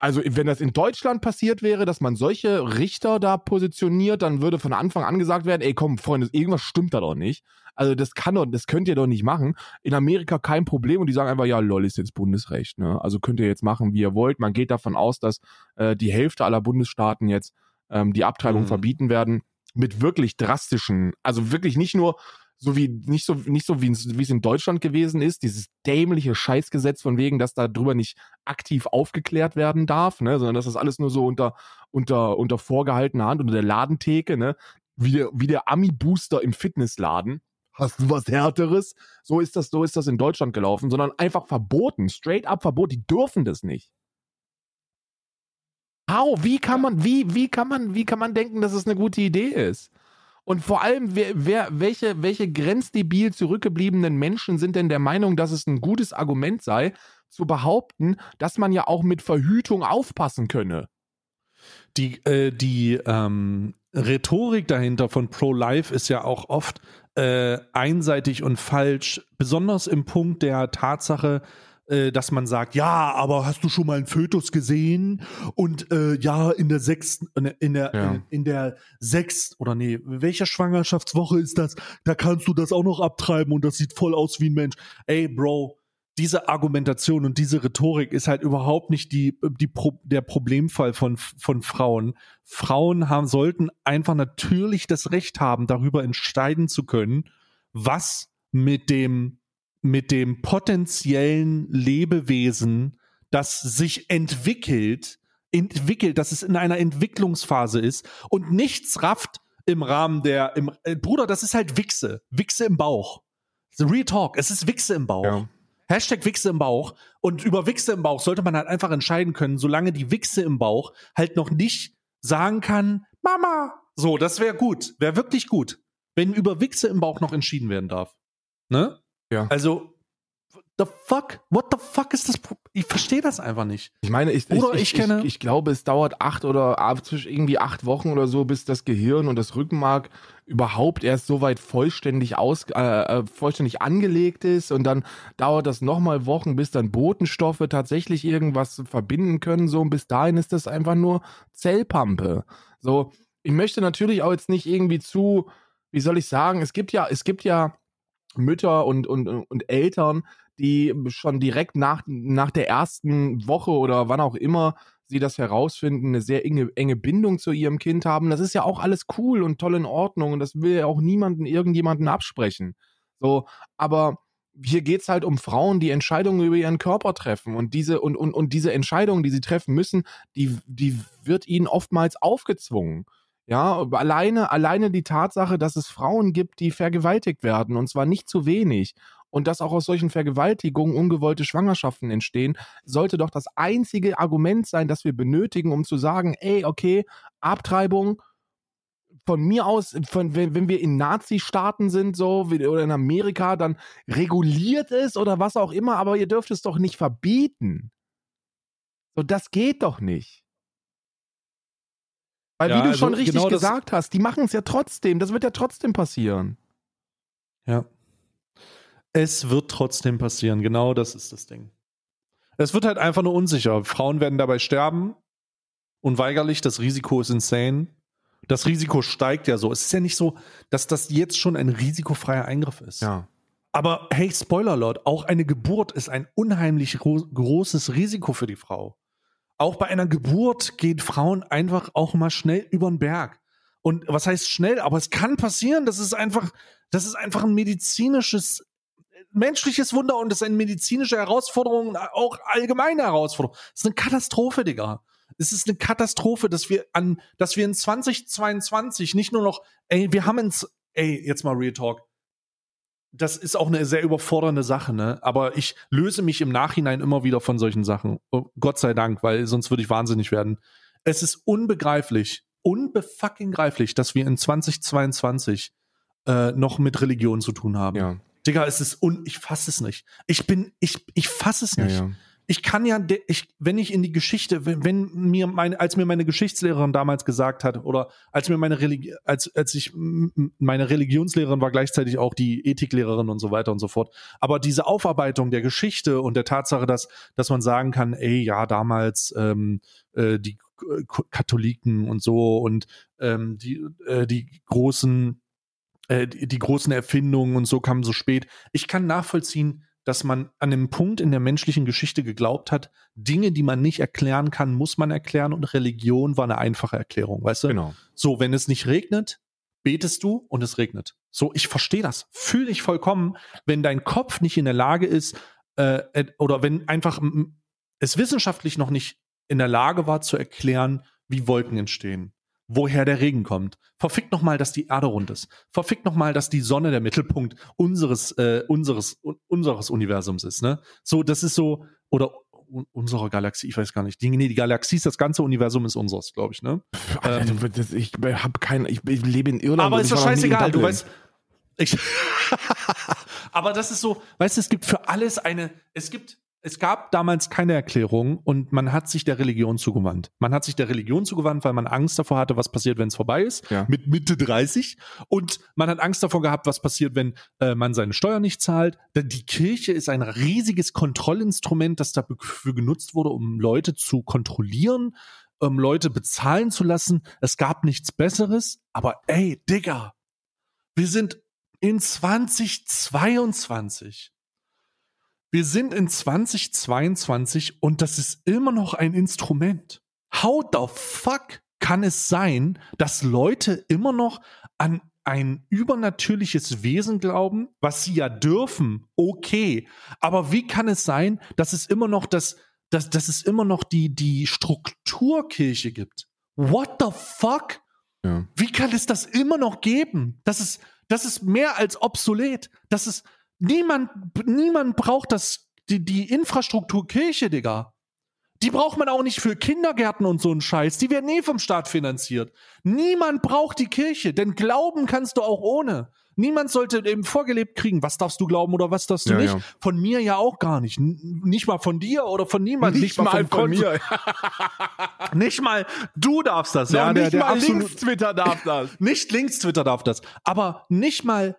[SPEAKER 2] Also, wenn das in Deutschland passiert wäre, dass man solche Richter da positioniert, dann würde von Anfang an gesagt werden: Ey, komm, Freunde, irgendwas stimmt da doch nicht. Also, das kann doch, das könnt ihr doch nicht machen. In Amerika kein Problem und die sagen einfach: Ja, lol, ist jetzt Bundesrecht. Ne? Also könnt ihr jetzt machen, wie ihr wollt. Man geht davon aus, dass äh, die Hälfte aller Bundesstaaten jetzt ähm, die Abtreibung
[SPEAKER 1] Mhm.
[SPEAKER 2] verbieten werden mit wirklich drastischen, also wirklich nicht nur so wie nicht so nicht so wie es in Deutschland gewesen ist, dieses dämliche Scheißgesetz von wegen, dass da drüber nicht aktiv aufgeklärt werden darf, ne, sondern dass das alles nur so unter unter unter vorgehaltener Hand unter der Ladentheke, ne, wie der wie der Ami Booster im Fitnessladen. Hast du was härteres? So ist das so ist das in Deutschland gelaufen, sondern einfach verboten, straight up verboten, die dürfen das nicht. How? Wie kann man, wie, wie kann man, wie kann man denken, dass es eine gute Idee ist? Und vor allem, wer, wer, welche, welche grenzdebil zurückgebliebenen Menschen sind denn der Meinung, dass es ein gutes Argument sei, zu behaupten, dass man ja auch mit Verhütung aufpassen könne?
[SPEAKER 1] Die, äh, die ähm, Rhetorik dahinter von Pro-Life ist ja auch oft äh, einseitig und falsch, besonders im Punkt der Tatsache, äh, dass man sagt, ja, aber hast du schon mal einen Fötus gesehen? Und äh, ja, in der sechsten, in der,
[SPEAKER 2] Ja.
[SPEAKER 1] in, in der sechsten, oder nee, welcher Schwangerschaftswoche ist das? Da kannst du das auch noch abtreiben und das sieht voll aus wie ein Mensch. Ey, Bro, diese Argumentation und diese Rhetorik ist halt überhaupt nicht die, die Pro, der Problemfall von, von Frauen. Frauen haben, sollten einfach natürlich das Recht haben, darüber entscheiden zu können, was mit dem, mit dem potenziellen Lebewesen, das sich entwickelt, entwickelt, dass es in einer Entwicklungsphase ist und nichts rafft im Rahmen der, im, äh, Bruder, das ist halt Wichse. Wichse im Bauch. The Real Talk, es ist Wichse im Bauch. Hashtag Wichse im Bauch. Und über Wichse im Bauch sollte man halt einfach entscheiden können, solange die Wichse im Bauch halt noch nicht sagen kann, Mama. So, das wäre gut. Wäre wirklich gut. Wenn über Wichse im Bauch noch entschieden werden darf. Ne?
[SPEAKER 2] Ja.
[SPEAKER 1] Also, the fuck? What the fuck ist das? Ich verstehe das einfach nicht.
[SPEAKER 2] Ich meine, ich, ich,
[SPEAKER 1] ich kenne-
[SPEAKER 2] ich, glaube, es dauert acht oder zwischen irgendwie acht Wochen oder so, bis das Gehirn und das Rückenmark überhaupt erst so weit vollständig aus, äh, äh, vollständig angelegt ist und dann dauert das nochmal Wochen, bis dann Botenstoffe tatsächlich irgendwas verbinden können. So und bis dahin ist das einfach nur Zellpampe. So, ich möchte natürlich auch jetzt nicht irgendwie zu, wie soll ich sagen, es gibt ja, es gibt ja Mütter und, und, und Eltern, die schon direkt nach, nach der ersten Woche oder wann auch immer sie das herausfinden, eine sehr enge, enge Bindung zu ihrem Kind haben. Das ist ja auch alles cool und toll in Ordnung und das will ja auch niemanden, irgendjemanden absprechen. So, aber hier geht's halt um Frauen, die Entscheidungen über ihren Körper treffen und diese und, und, und diese Entscheidungen, die sie treffen müssen, die, die wird ihnen oftmals aufgezwungen. Ja, alleine, alleine die Tatsache, dass es Frauen gibt, die vergewaltigt werden und zwar nicht zu wenig und dass auch aus solchen Vergewaltigungen ungewollte Schwangerschaften entstehen, sollte doch das einzige Argument sein, das wir benötigen, um zu sagen, ey, okay, Abtreibung von mir aus, von, wenn, wenn wir in Nazi-Staaten sind, so, wie- oder in Amerika, dann reguliert es oder was auch immer, aber ihr dürft es doch nicht verbieten. So, das geht doch nicht. Weil,
[SPEAKER 1] Ja,
[SPEAKER 2] wie du
[SPEAKER 1] also
[SPEAKER 2] schon richtig
[SPEAKER 1] genau
[SPEAKER 2] gesagt hast, die machen es ja trotzdem. Das wird ja trotzdem passieren.
[SPEAKER 1] Ja. Es wird trotzdem passieren. Genau das ist das Ding. Es wird halt einfach nur unsicher. Frauen werden dabei sterben. Unweigerlich. Das Risiko ist insane. Das Risiko steigt ja so. Es ist ja nicht so, dass das jetzt schon ein risikofreier Eingriff ist.
[SPEAKER 2] Ja.
[SPEAKER 1] Aber hey, Spoiler Lord, auch eine Geburt ist ein unheimlich gro großes Risiko für die Frau. Auch bei einer Geburt gehen Frauen einfach auch mal schnell über den Berg. Und was heißt schnell? Aber es kann passieren. Das ist einfach, das ist einfach ein medizinisches, menschliches Wunder und das ist eine medizinische Herausforderung, auch allgemeine Herausforderung. Das ist eine Katastrophe, Digga. Es ist eine Katastrophe, dass wir an, dass wir in 2022 nicht nur noch, ey, wir haben ins, ey, jetzt mal Real Talk das ist auch eine sehr überfordernde Sache, ne? Aber ich löse mich im Nachhinein immer wieder von solchen Sachen. Oh, Gott sei Dank, weil sonst würde ich wahnsinnig werden. Es ist unbegreiflich, unbefucking greiflich, dass wir in 2022 äh, noch mit Religion zu tun haben.
[SPEAKER 2] Ja.
[SPEAKER 1] Digga, es ist un ich fasse es nicht. Ich bin, ich, ich fasse es
[SPEAKER 2] Ja,
[SPEAKER 1] nicht.
[SPEAKER 2] ja.
[SPEAKER 1] Ich kann ja, ich, wenn ich in die Geschichte, wenn, wenn mir meine, als mir meine Geschichtslehrerin damals gesagt hat, oder als mir meine Religi als, als ich, meine Religionslehrerin war gleichzeitig auch die Ethiklehrerin und so weiter und so fort. Aber diese Aufarbeitung der Geschichte und der Tatsache, dass, dass man sagen kann, ey, ja, damals, ähm, äh, die K- Katholiken und so und ähm, die, äh, die großen, äh, die, die großen Erfindungen und so kamen so spät. Ich kann nachvollziehen, dass man an einem Punkt in der menschlichen Geschichte geglaubt hat, Dinge, die man nicht erklären kann, muss man erklären und Religion war eine einfache Erklärung, weißt du?
[SPEAKER 2] Genau.
[SPEAKER 1] So, wenn es nicht regnet, betest du und es regnet. So, ich verstehe das. Fühle ich vollkommen, wenn dein Kopf nicht in der Lage ist, äh, oder wenn einfach es wissenschaftlich noch nicht in der Lage war zu erklären, wie Wolken entstehen, woher der Regen kommt. Verfickt noch mal, dass die Erde rund ist. Verfickt noch mal, dass die Sonne der Mittelpunkt unseres äh, unseres un- unseres Universums ist. Ne? So, das ist so oder un- unserer Galaxie, ich weiß gar nicht. Die, nee, die Galaxie ist das ganze Universum ist unseres, glaube ich. Ne?
[SPEAKER 2] Alter,
[SPEAKER 1] Ähm,
[SPEAKER 2] das, ich habe kein, ich, ich lebe in Irland.
[SPEAKER 1] Aber ist doch scheißegal, du weißt. Ich aber das ist so, weißt du, es gibt für alles eine, es gibt, es gab damals keine Erklärung und man hat sich der Religion zugewandt. Man hat sich der Religion zugewandt, weil man Angst davor hatte, was passiert, wenn es vorbei ist,
[SPEAKER 2] Ja.
[SPEAKER 1] mit Mitte 30. Und man hat Angst davor gehabt, was passiert, wenn äh, man seine Steuern nicht zahlt. Denn die Kirche ist ein riesiges Kontrollinstrument, das dafür genutzt wurde, um Leute zu kontrollieren, um Leute bezahlen zu lassen. Es gab nichts Besseres. Aber ey, Digga, wir sind in 2022. Wir sind in 2022 und das ist immer noch ein Instrument. How the fuck kann es sein, dass Leute immer noch an ein übernatürliches Wesen glauben, was sie ja dürfen, okay. Aber wie kann es sein, dass es immer noch das, dass, dass es immer noch die, die Strukturkirche gibt? What the fuck?
[SPEAKER 2] Ja.
[SPEAKER 1] Wie kann es das immer noch geben? Das ist, das ist mehr als obsolet. Das ist, niemand, niemand braucht das, die, die Infrastruktur Kirche, Digga. Die braucht man auch nicht für Kindergärten und so einen Scheiß. Die werden eh vom Staat finanziert. Niemand braucht die Kirche, denn glauben kannst du auch ohne. Niemand sollte eben vorgelebt kriegen, was darfst du glauben oder was darfst du
[SPEAKER 2] Ja,
[SPEAKER 1] nicht.
[SPEAKER 2] ja.
[SPEAKER 1] Von mir ja auch gar nicht. N nicht mal von dir oder von niemandem.
[SPEAKER 2] Nicht mal
[SPEAKER 1] vom
[SPEAKER 2] von
[SPEAKER 1] Konto.
[SPEAKER 2] mir.
[SPEAKER 1] Nicht mal du darfst das.
[SPEAKER 2] Noch
[SPEAKER 1] ja, der,
[SPEAKER 2] nicht
[SPEAKER 1] der
[SPEAKER 2] mal
[SPEAKER 1] absolut-
[SPEAKER 2] links Twitter darf das.
[SPEAKER 1] nicht links Twitter darf das. Aber nicht mal,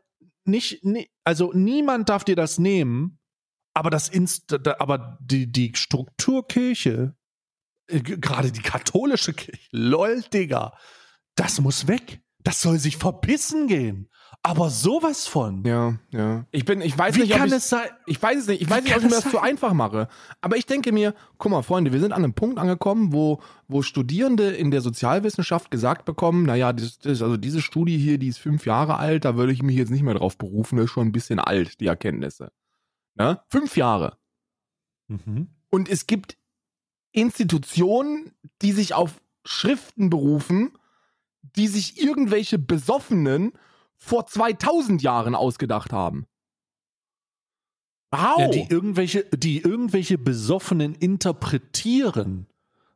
[SPEAKER 1] nicht, ni- also niemand darf dir das nehmen. Aber das Inst, aber die, die Strukturkirche, äh, gerade die katholische Kirche, lol, Digga, das muss weg. Das soll sich verbissen gehen. Aber sowas von.
[SPEAKER 2] Ja, ja. Ich bin, ich weiß
[SPEAKER 1] Wie
[SPEAKER 2] nicht, ob
[SPEAKER 1] kann
[SPEAKER 2] ich,
[SPEAKER 1] es sein?
[SPEAKER 2] ich weiß es nicht, ich
[SPEAKER 1] Wie
[SPEAKER 2] weiß nicht, ob ich mir das zu
[SPEAKER 1] sein?
[SPEAKER 2] einfach mache. Aber ich denke mir, guck mal, Freunde, wir sind an einem Punkt angekommen, wo, wo Studierende in der Sozialwissenschaft gesagt bekommen, naja, das, das, also diese Studie hier, die ist fünf Jahre alt, da würde ich mich jetzt nicht mehr drauf berufen, das ist schon ein bisschen alt, die Erkenntnisse. Ne? Fünf Jahre.
[SPEAKER 1] Mhm.
[SPEAKER 2] Und es gibt Institutionen, die sich auf Schriften berufen, die sich irgendwelche Besoffenen vor 2000 Jahren ausgedacht haben. Wow!
[SPEAKER 1] Ja, die irgendwelche, die irgendwelche Besoffenen interpretieren.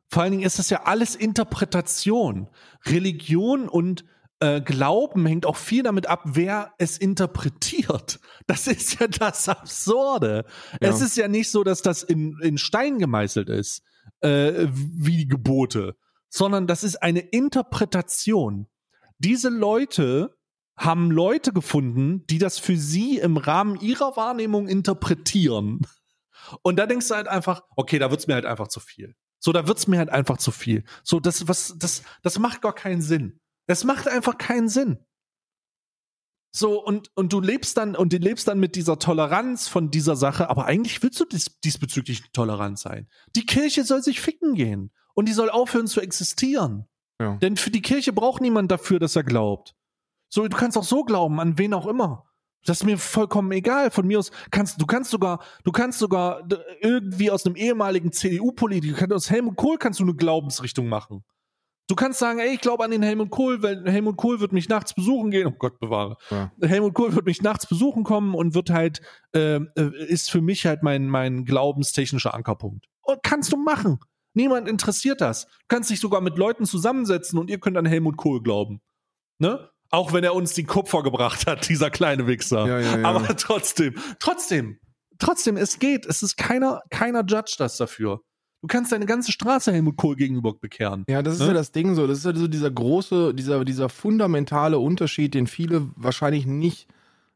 [SPEAKER 1] Vor allen Dingen ist das ja alles Interpretation. Religion und äh, Glauben hängt auch viel damit ab, wer es interpretiert. Das ist ja das Absurde.
[SPEAKER 2] Ja.
[SPEAKER 1] Es ist ja nicht so, dass das in, in Stein gemeißelt ist, äh, wie die Gebote, sondern das ist eine Interpretation. Diese Leute haben Leute gefunden, die das für sie im Rahmen ihrer Wahrnehmung interpretieren. Und da denkst du halt einfach, okay, da wird's mir halt einfach zu viel. So, da wird's mir halt einfach zu viel. So, das, was, das, das macht gar keinen Sinn. Es macht einfach keinen Sinn. So, und, und du lebst dann, und du lebst dann mit dieser Toleranz von dieser Sache, aber eigentlich willst du dies, diesbezüglich tolerant sein. Die Kirche soll sich ficken gehen. Und die soll aufhören zu existieren.
[SPEAKER 2] Ja.
[SPEAKER 1] Denn für die Kirche braucht niemand dafür, dass er glaubt. So, du kannst auch so glauben, an wen auch immer. Das ist mir vollkommen egal. Von mir aus kannst du kannst sogar, du kannst sogar irgendwie aus einem ehemaligen CDU-Politiker, kannst aus Helmut Kohl kannst du eine Glaubensrichtung machen. Du kannst sagen, ey, ich glaube an den Helmut Kohl, weil Helmut Kohl wird mich nachts besuchen gehen. Oh Gott bewahre.
[SPEAKER 2] Ja.
[SPEAKER 1] Helmut Kohl wird mich nachts besuchen kommen und wird halt, ähm, äh, ist für mich halt mein, mein glaubenstechnischer Ankerpunkt. Und kannst du machen. Niemand interessiert das. Du kannst dich sogar mit Leuten zusammensetzen und ihr könnt an Helmut Kohl glauben. Ne? Auch wenn er uns die Kupfer gebracht hat, dieser kleine Wichser.
[SPEAKER 2] Ja, ja, ja.
[SPEAKER 1] Aber trotzdem, trotzdem, trotzdem, es geht. Es ist keiner, keiner judge das dafür. Du kannst deine ganze Straße Helmut Kohl gegenüber bekehren.
[SPEAKER 2] Ja, das ist
[SPEAKER 1] Ne?
[SPEAKER 2] ja das Ding so. Das ist ja so dieser große, dieser, dieser fundamentale Unterschied, den viele wahrscheinlich nicht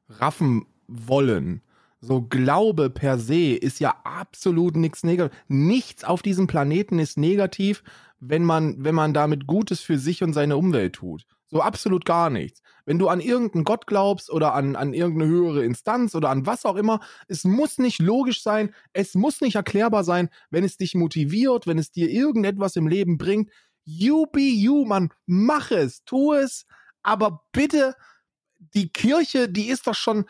[SPEAKER 2] raffen wollen. So Glaube per se ist ja absolut nichts negativ. Nichts auf diesem Planeten ist negativ, wenn man, wenn man damit Gutes für sich und seine Umwelt tut. So absolut gar nichts. Wenn du an irgendeinen Gott glaubst oder an, an irgendeine höhere Instanz oder an was auch immer, es muss nicht logisch sein, es muss nicht erklärbar sein, wenn es dich motiviert, wenn es dir irgendetwas im Leben bringt. You be you, Mann. Mach es, tu es, aber bitte die Kirche, die ist doch schon,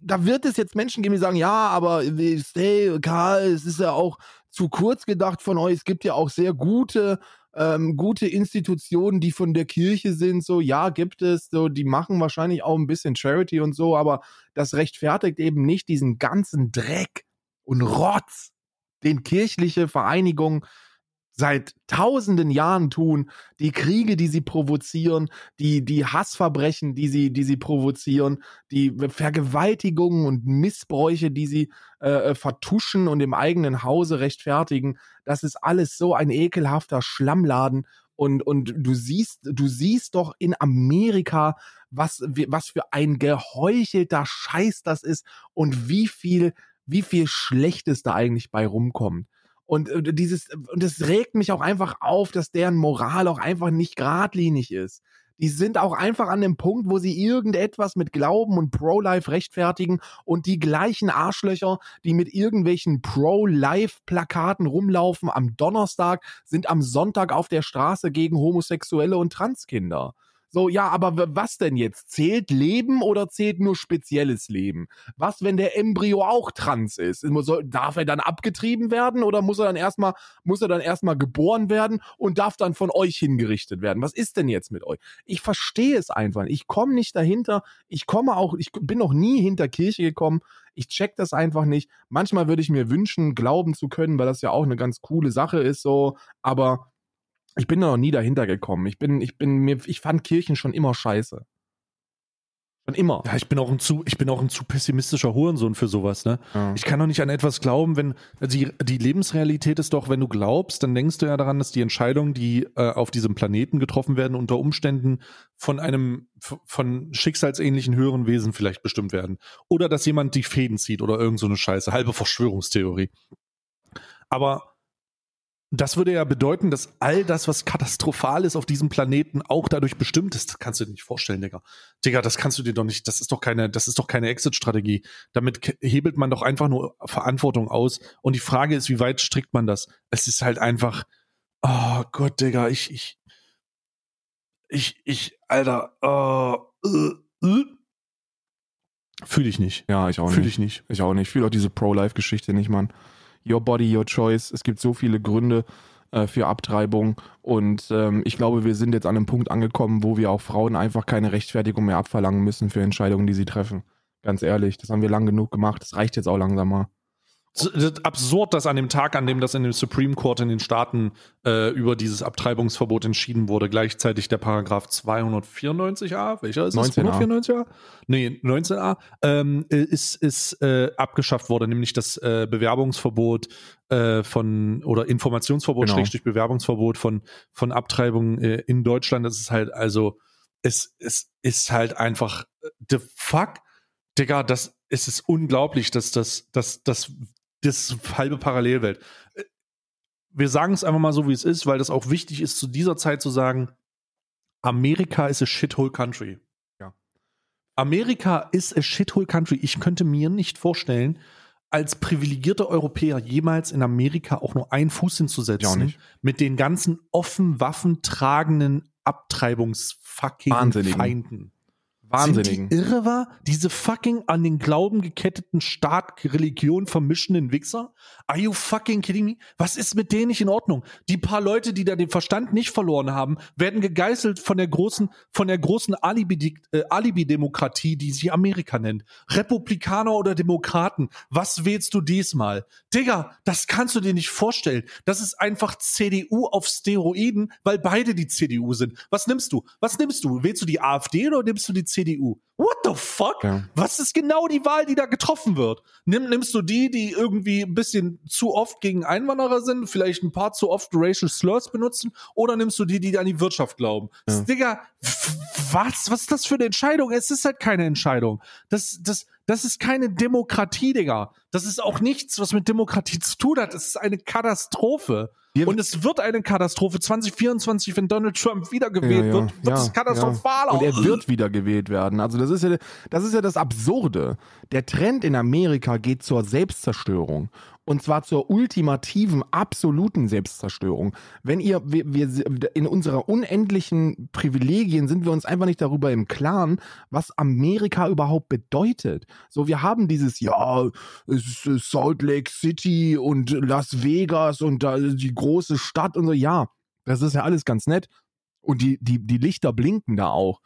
[SPEAKER 2] da wird es jetzt Menschen geben, die sagen, ja, aber hey, Karl, es ist ja auch zu kurz gedacht von euch. Es gibt ja auch sehr gute, ähm, gute Institutionen, die von der Kirche sind. So, ja, gibt es. So, die machen wahrscheinlich auch ein bisschen Charity und so, aber das rechtfertigt eben nicht diesen ganzen Dreck und Rotz, den kirchliche Vereinigung seit tausenden Jahren tun, die Kriege, die sie provozieren, die, die Hassverbrechen, die sie, die sie provozieren, die Vergewaltigungen und Missbräuche, die sie äh, vertuschen und im eigenen Hause rechtfertigen. Das ist alles so ein ekelhafter Schlammladen. Und, und du siehst, du siehst doch in Amerika, was, was für ein geheuchelter Scheiß das ist und wie viel, wie viel Schlechtes da eigentlich bei rumkommt. Und äh, dieses, und es regt mich auch einfach auf, dass deren Moral auch einfach nicht geradlinig ist. Die sind auch einfach an dem Punkt, wo sie irgendetwas mit Glauben und Pro-Life rechtfertigen und die gleichen Arschlöcher, die mit irgendwelchen Pro-Life-Plakaten rumlaufen am Donnerstag, sind am Sonntag auf der Straße gegen Homosexuelle und Transkinder. So, ja, aber was denn jetzt? Zählt Leben oder zählt nur spezielles Leben? Was, wenn der Embryo auch trans ist? Darf er dann abgetrieben werden oder muss er dann erstmal, muss er dann erstmal geboren werden und darf dann von euch hingerichtet werden? Was ist denn jetzt mit euch? Ich verstehe es einfach. Ich komme nicht dahinter. Ich komme auch, ich bin noch nie hinter Kirche gekommen. Ich check das einfach nicht. Manchmal würde ich mir wünschen, glauben zu können, weil das ja auch eine ganz coole Sache ist, so. Aber ich bin da noch nie dahinter gekommen. Ich bin, ich bin mir, ich fand Kirchen schon immer scheiße. Schon immer.
[SPEAKER 1] Ja, ich bin auch ein zu, ich bin auch ein zu pessimistischer Hurensohn für sowas, ne?
[SPEAKER 2] Ja.
[SPEAKER 1] Ich kann doch nicht an etwas glauben, wenn also die, die Lebensrealität ist doch, wenn du glaubst, dann denkst du ja daran, dass die Entscheidungen, die äh, auf diesem Planeten getroffen werden, unter Umständen von einem von schicksalsähnlichen höheren Wesen vielleicht bestimmt werden. Oder dass jemand die Fäden zieht oder irgend so eine Scheiße, halbe Verschwörungstheorie. Aber das würde ja bedeuten, dass all das, was katastrophal ist auf diesem Planeten, auch dadurch bestimmt ist. Das kannst du dir nicht vorstellen, Digga. Digga, das kannst du dir doch nicht, das ist doch keine, das ist doch keine Exit-Strategie. Damit hebelt man doch einfach nur Verantwortung aus. Und die Frage ist, wie weit strickt man das? Es ist halt einfach, oh Gott, Digga, ich, ich, ich, ich, Alter, oh, äh, äh. fühle ich nicht.
[SPEAKER 2] Ja, ich auch
[SPEAKER 1] Fühle
[SPEAKER 2] nicht.
[SPEAKER 1] ich nicht.
[SPEAKER 2] Ich auch nicht. Ich fühle auch diese Pro-Life-Geschichte nicht, Mann. Your body, your choice. Es gibt so viele Gründe äh, für Abtreibung. Und ähm, ich glaube, wir sind jetzt an einem Punkt angekommen, wo wir auch Frauen einfach keine Rechtfertigung mehr abverlangen müssen für Entscheidungen, die sie treffen. Ganz ehrlich, das haben wir lang genug gemacht. Das reicht jetzt auch langsam mal.
[SPEAKER 1] Absurd, dass an dem Tag, an dem das in dem Supreme Court in den Staaten äh, über dieses Abtreibungsverbot entschieden wurde, gleichzeitig der Paragraph 294a, welcher ist?
[SPEAKER 2] 19a.
[SPEAKER 1] 294a? Nee, 19a, ähm, ist, ist äh, abgeschafft worden, nämlich das äh, Bewerbungsverbot äh, von oder Informationsverbot,
[SPEAKER 2] Genau.
[SPEAKER 1] Schrägstrich Bewerbungsverbot von, von Abtreibungen äh, in Deutschland. Das ist halt, also, es, es ist halt einfach äh, the fuck, Digga, das es ist unglaublich, dass das, dass, dass, das halbe Parallelwelt. Äh, Wir sagen es einfach mal so, wie es ist, weil das auch wichtig ist, zu dieser Zeit zu sagen, Amerika ist a shithole country.
[SPEAKER 2] Ja.
[SPEAKER 1] Amerika ist a shithole country. Ich könnte mir nicht vorstellen, als privilegierter Europäer jemals in Amerika auch nur einen Fuß hinzusetzen mit den ganzen offen Waffen tragenden Abtreibungsfucking. Feinden.
[SPEAKER 2] Wahnsinnigen.
[SPEAKER 1] Sind die irre war? Diese fucking an den Glauben geketteten Staat, Religion vermischenden Wichser? Are you fucking kidding me? Was ist mit denen nicht in Ordnung? Die paar Leute, die da den Verstand nicht verloren haben, werden gegeißelt von der großen, von der großen Alibi, äh, Alibi-Demokratie, die sich Amerika nennt. Republikaner oder Demokraten. Was wählst du diesmal? Digga, das kannst du dir nicht vorstellen. Das ist einfach CDU auf Steroiden, weil beide die CDU sind. Was nimmst du? Was nimmst du? Wählst du die AfD oder nimmst du die CDU? What the fuck?
[SPEAKER 2] Ja.
[SPEAKER 1] Was ist genau die Wahl, die da getroffen wird? Nimm, nimmst du die, die irgendwie ein bisschen zu oft gegen Einwanderer sind, vielleicht ein paar zu oft Racial Slurs benutzen, oder nimmst du die, die an die Wirtschaft glauben?
[SPEAKER 2] Ja.
[SPEAKER 1] Digga, was? Was ist das für eine Entscheidung? Es ist halt keine Entscheidung. Das, das, das ist keine Demokratie, Digga. Das ist auch nichts, was mit Demokratie zu tun hat. Es ist eine Katastrophe.
[SPEAKER 2] Wir-
[SPEAKER 1] Und es wird eine Katastrophe 2024, wenn Donald Trump wiedergewählt
[SPEAKER 2] Ja, ja,
[SPEAKER 1] wird, wird
[SPEAKER 2] ja,
[SPEAKER 1] es katastrophal
[SPEAKER 2] ja. Und er wird wieder gewählt werden. Also das ist ja das ist ja das Absurde. Der Trend in Amerika geht zur Selbstzerstörung. Und zwar zur ultimativen, absoluten Selbstzerstörung. Wenn ihr, wir, wir in unserer unendlichen Privilegien sind wir uns einfach nicht darüber im Klaren, was Amerika überhaupt bedeutet. So, wir haben dieses, ja, es ist äh, Salt Lake City und Las Vegas und da die große Stadt und so, ja, das ist ja alles ganz nett. Und die, die, die Lichter blinken da auch.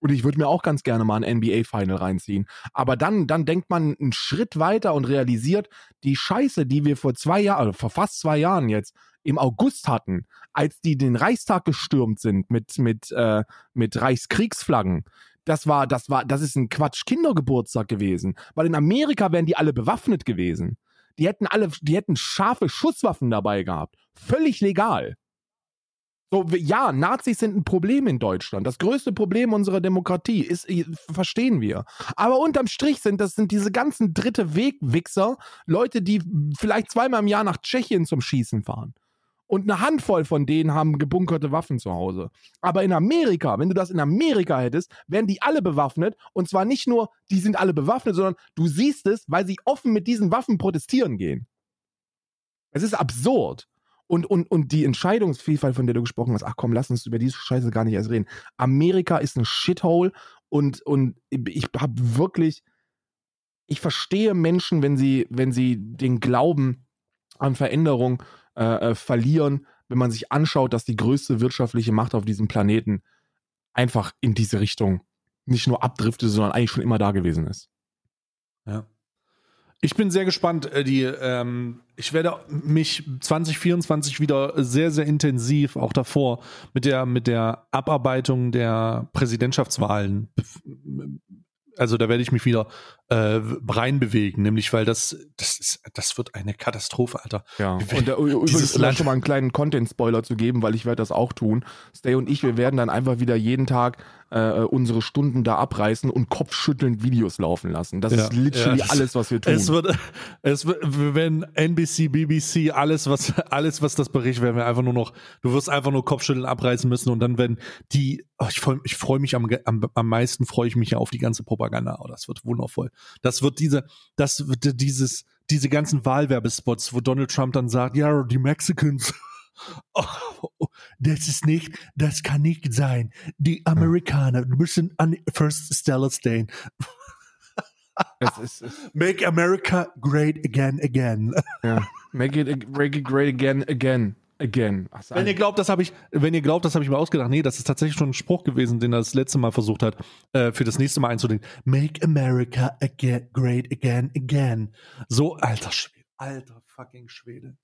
[SPEAKER 2] Und ich würde mir auch ganz gerne mal ein NBA-Final reinziehen. Aber dann, dann denkt man einen Schritt weiter und realisiert, die Scheiße, die wir vor zwei Jahren, also vor fast zwei Jahren jetzt, im August hatten, als die den Reichstag gestürmt sind mit, mit, äh, mit Reichskriegsflaggen, das war, das war, das ist ein Quatsch-Kindergeburtstag gewesen. Weil in Amerika wären die alle bewaffnet gewesen. Die hätten alle, die hätten scharfe Schusswaffen dabei gehabt. Völlig legal. So, ja, Nazis sind ein Problem in Deutschland. Das größte Problem unserer Demokratie ist, äh, verstehen wir. Aber unterm Strich sind das sind diese ganzen dritte Wegwichser, Leute, die vielleicht zweimal im Jahr nach Tschechien zum Schießen fahren. Und eine Handvoll von denen haben gebunkerte Waffen zu Hause. Aber in Amerika, wenn du das in Amerika hättest, wären die alle bewaffnet. Und zwar nicht nur, die sind alle bewaffnet, sondern du siehst es, weil sie offen mit diesen Waffen protestieren gehen. Es ist absurd. Und, und, und die Entscheidungsvielfalt, von der du gesprochen hast, ach komm, lass uns über diese Scheiße gar nicht erst reden. Amerika ist ein Shithole und, und ich habe wirklich, ich verstehe Menschen, wenn sie, wenn sie den Glauben an Veränderung äh, äh, verlieren, wenn man sich anschaut, dass die größte wirtschaftliche Macht auf diesem Planeten einfach in diese Richtung nicht nur abdriftet, sondern eigentlich schon immer da gewesen ist.
[SPEAKER 1] Ich bin sehr gespannt. äh, Die, ähm, ich werde mich 2024 wieder sehr, sehr intensiv, auch davor, mit der, mit der Abarbeitung der Präsidentschaftswahlen. Also da werde ich mich wieder äh, reinbewegen, nämlich weil das, das ist, das wird eine Katastrophe, Alter.
[SPEAKER 2] Ja, und äh, übrigens,
[SPEAKER 1] dieses
[SPEAKER 2] da
[SPEAKER 1] Land-
[SPEAKER 2] schon mal einen kleinen Content-Spoiler zu geben, weil ich werde das auch tun. Stay und ich, wir werden dann einfach wieder jeden Tag äh, unsere Stunden da abreißen und kopfschüttelnd Videos laufen lassen. Das
[SPEAKER 1] Ja,
[SPEAKER 2] ist literally
[SPEAKER 1] ja, das-
[SPEAKER 2] alles, was wir tun.
[SPEAKER 1] Es wird, es wird, wenn NBC, BBC, alles, was, alles, was das berichtet, werden wir einfach nur noch, du wirst einfach nur Kopfschütteln abreißen müssen und dann werden die, oh, ich freue ich freu mich am, am, am meisten, freue ich mich ja auf die ganze Propaganda. Oh, das wird wundervoll. Das wird diese, das wird dieses, diese ganzen Wahlwerbespots, wo Donald Trump dann sagt, ja, die Mexicans. Oh, das ist nicht, das kann nicht sein. Die Amerikaner müssen an First Stella stehen.
[SPEAKER 2] ist,
[SPEAKER 1] Make America great again, again.
[SPEAKER 2] ja. Make it, make it great again, again, again. Ach,
[SPEAKER 1] Wenn ihr glaubt, das habe ich, wenn ihr glaubt, das habe ich mir ausgedacht. Nee, das ist tatsächlich schon ein Spruch gewesen, den er das letzte Mal versucht hat, äh, für das nächste Mal einzudenken. Make America again, great again, again. So, alter Schwede, alter fucking Schwede.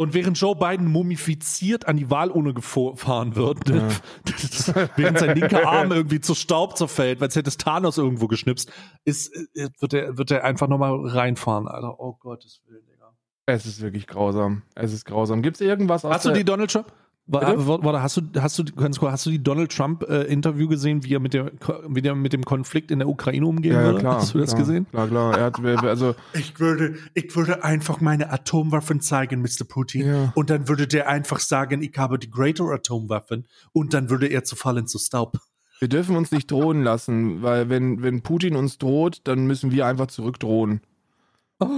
[SPEAKER 1] Und während Joe Biden mumifiziert an die Wahlurne gefahren wird,
[SPEAKER 2] Ja.
[SPEAKER 1] während sein linker Arm irgendwie zu Staub zerfällt, weil es hätte Thanos irgendwo geschnipst, ist, äh, wird er, wird er einfach nochmal reinfahren, Alter. Oh Gottes Willen, Digga.
[SPEAKER 2] es ist wirklich grausam. Es ist grausam. Gibt es irgendwas aus
[SPEAKER 1] Hast du die Donald Trump? Wa-
[SPEAKER 2] Bitte?
[SPEAKER 1] wa- Warte, hast du, hast du, ganz kurz, hast du die Donald Trump äh, Interview gesehen, wie er mit dem, wie der mit dem Konflikt in der Ukraine umgehen
[SPEAKER 2] ja, ja,
[SPEAKER 1] würde?
[SPEAKER 2] klar.
[SPEAKER 1] Hast du das
[SPEAKER 2] klar,
[SPEAKER 1] gesehen?
[SPEAKER 2] Klar, klar. Er hat, also,
[SPEAKER 1] Ich würde, ich würde einfach meine Atomwaffen zeigen, Mr. Putin.
[SPEAKER 2] Ja.
[SPEAKER 1] Und dann würde der einfach sagen, ich habe die greater Atomwaffen. Und dann würde er zerfallen zu Staub.
[SPEAKER 2] wir dürfen uns nicht drohen lassen, weil wenn, wenn Putin uns droht, dann müssen wir einfach zurückdrohen.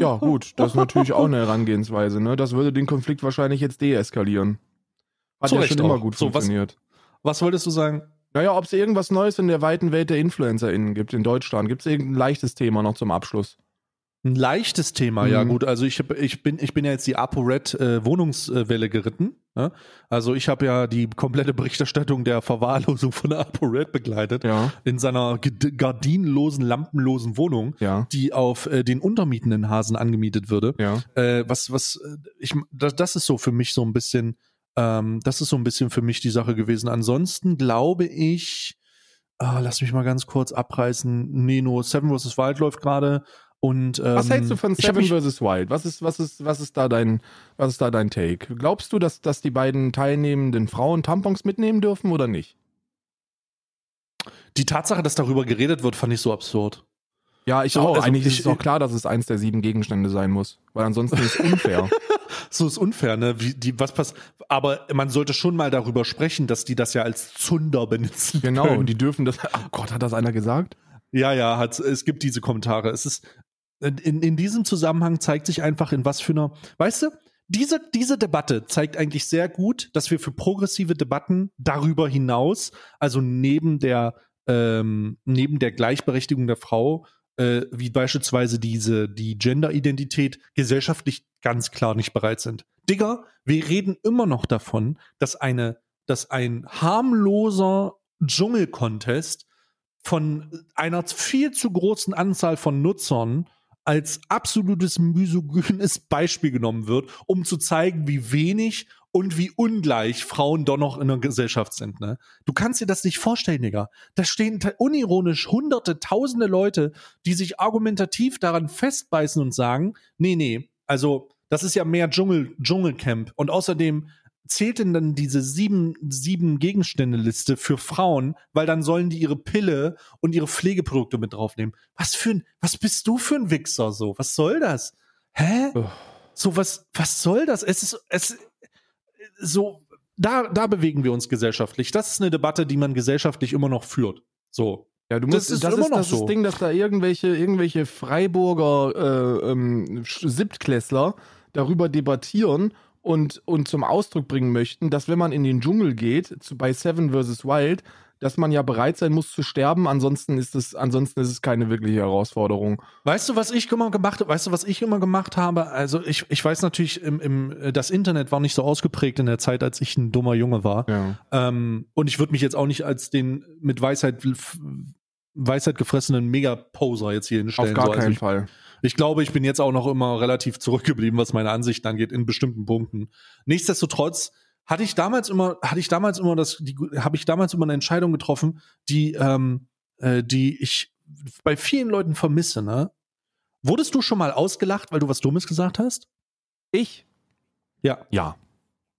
[SPEAKER 2] Ja, gut, das ist natürlich auch eine Herangehensweise. Ne? Das würde den Konflikt wahrscheinlich jetzt deeskalieren. Hat
[SPEAKER 1] Zu
[SPEAKER 2] ja schon immer
[SPEAKER 1] auch.
[SPEAKER 2] gut
[SPEAKER 1] So, was-
[SPEAKER 2] funktioniert.
[SPEAKER 1] Was wolltest du sagen?
[SPEAKER 2] Naja, ob es irgendwas Neues in der weiten Welt der InfluencerInnen gibt in Deutschland. Gibt es irgendein leichtes Thema noch zum Abschluss?
[SPEAKER 1] Ein leichtes Thema, ja
[SPEAKER 2] Mhm.
[SPEAKER 1] gut. Also ich, hab, ich, bin, ich bin ja jetzt die ApoRed äh, Wohnungswelle geritten. Ne? Also ich habe ja die komplette Berichterstattung der Verwahrlosung von ApoRed begleitet.
[SPEAKER 2] Ja.
[SPEAKER 1] In seiner gardinenlosen, lampenlosen Wohnung,
[SPEAKER 2] Ja.
[SPEAKER 1] die auf äh, den untermietenden Hasen angemietet würde.
[SPEAKER 2] Ja.
[SPEAKER 1] Äh, was, was, äh, ich, das, das ist so für mich so ein bisschen, ähm, das ist so ein bisschen für mich die Sache gewesen. Ansonsten glaube ich, ah, lass mich mal ganz kurz abreißen. Neno, Seven vs. Wild läuft gerade und ähm,
[SPEAKER 2] Was hältst du von
[SPEAKER 1] ich hab
[SPEAKER 2] Seven vs. Wild? Was ist, was ist, was ist da dein, was ist da dein Take? Glaubst du, dass, dass die beiden teilnehmenden Frauen Tampons mitnehmen dürfen oder nicht?
[SPEAKER 1] Die Tatsache, dass darüber geredet wird, fand ich so absurd.
[SPEAKER 2] Ja, ich auch.
[SPEAKER 1] also
[SPEAKER 2] Eigentlich
[SPEAKER 1] ich-
[SPEAKER 2] ist es auch klar, dass es eins der sieben Gegenstände sein muss. Weil ansonsten ist es unfair.
[SPEAKER 1] So ist unfair, ne? Wie, die, was pass Aber man sollte schon mal darüber sprechen, dass die das ja als Zunder benutzen.
[SPEAKER 2] genau,
[SPEAKER 1] können.
[SPEAKER 2] die dürfen das. Oh Gott, hat das einer gesagt?
[SPEAKER 1] Ja, ja, hat, es gibt diese Kommentare. Es ist, in, in diesem Zusammenhang zeigt sich einfach, in was für einer, weißt du, diese, diese Debatte zeigt eigentlich sehr gut, dass wir für progressive Debatten darüber hinaus, also neben der, ähm, neben der Gleichberechtigung der Frau, äh, wie beispielsweise diese, die Gender-Identität gesellschaftlich ganz klar nicht bereit sind. Digga, wir reden immer noch davon, dass eine, dass ein harmloser Dschungel-Contest von einer viel zu großen Anzahl von Nutzern als absolutes misogynes Beispiel genommen wird, um zu zeigen, wie wenig und wie ungleich Frauen doch noch in der Gesellschaft sind. Ne? Du kannst dir das nicht vorstellen, Digga. Da stehen unironisch hunderte, tausende Leute, die sich argumentativ daran festbeißen und sagen, nee, nee, also das ist ja mehr Dschungel, Dschungelcamp. Und außerdem zählt denn dann diese sieben, sieben Gegenstände-Liste für Frauen, weil dann sollen die ihre Pille und ihre Pflegeprodukte mit draufnehmen. Was für ein, was bist du für ein Wichser so? Was soll das? Hä?
[SPEAKER 2] Ugh.
[SPEAKER 1] So, was, was soll das? Es ist, es, so, da, da bewegen wir uns gesellschaftlich. Das ist eine Debatte, die man gesellschaftlich immer noch führt. So.
[SPEAKER 2] Ja, du
[SPEAKER 1] Das
[SPEAKER 2] musst,
[SPEAKER 1] ist
[SPEAKER 2] das
[SPEAKER 1] immer
[SPEAKER 2] ist
[SPEAKER 1] noch
[SPEAKER 2] das
[SPEAKER 1] so.
[SPEAKER 2] Ding, dass da irgendwelche, irgendwelche Freiburger äh, ähm, Siebtklässler darüber debattieren und, und zum Ausdruck bringen möchten, dass wenn man in den Dschungel geht, zu, bei Seven vs. Wild, dass man ja bereit sein muss zu sterben, ansonsten ist es, ansonsten ist es keine wirkliche Herausforderung.
[SPEAKER 1] Weißt du, was ich immer gemacht habe? Weißt du, was ich immer gemacht habe? Also ich, ich weiß natürlich, im, im, das Internet war nicht so ausgeprägt in der Zeit, als ich ein dummer Junge war.
[SPEAKER 2] Ja.
[SPEAKER 1] Ähm, und ich würde mich jetzt auch nicht als den mit Weisheit, Weisheit gefressenen Mega-Poser jetzt hier
[SPEAKER 2] Auf
[SPEAKER 1] hinstellen.
[SPEAKER 2] gar
[SPEAKER 1] so. Also
[SPEAKER 2] keinen
[SPEAKER 1] ich,
[SPEAKER 2] Fall.
[SPEAKER 1] ich glaube, ich bin jetzt auch noch immer relativ zurückgeblieben, was meine Ansichten angeht, in bestimmten Punkten. Nichtsdestotrotz hatte ich damals immer, hatte ich damals immer das, die, habe ich damals immer eine Entscheidung getroffen, die, ähm, äh, die ich bei vielen Leuten vermisse, ne? Wurdest du schon mal ausgelacht, weil du was Dummes gesagt hast?
[SPEAKER 2] Ich?
[SPEAKER 1] Ja.
[SPEAKER 2] Ja.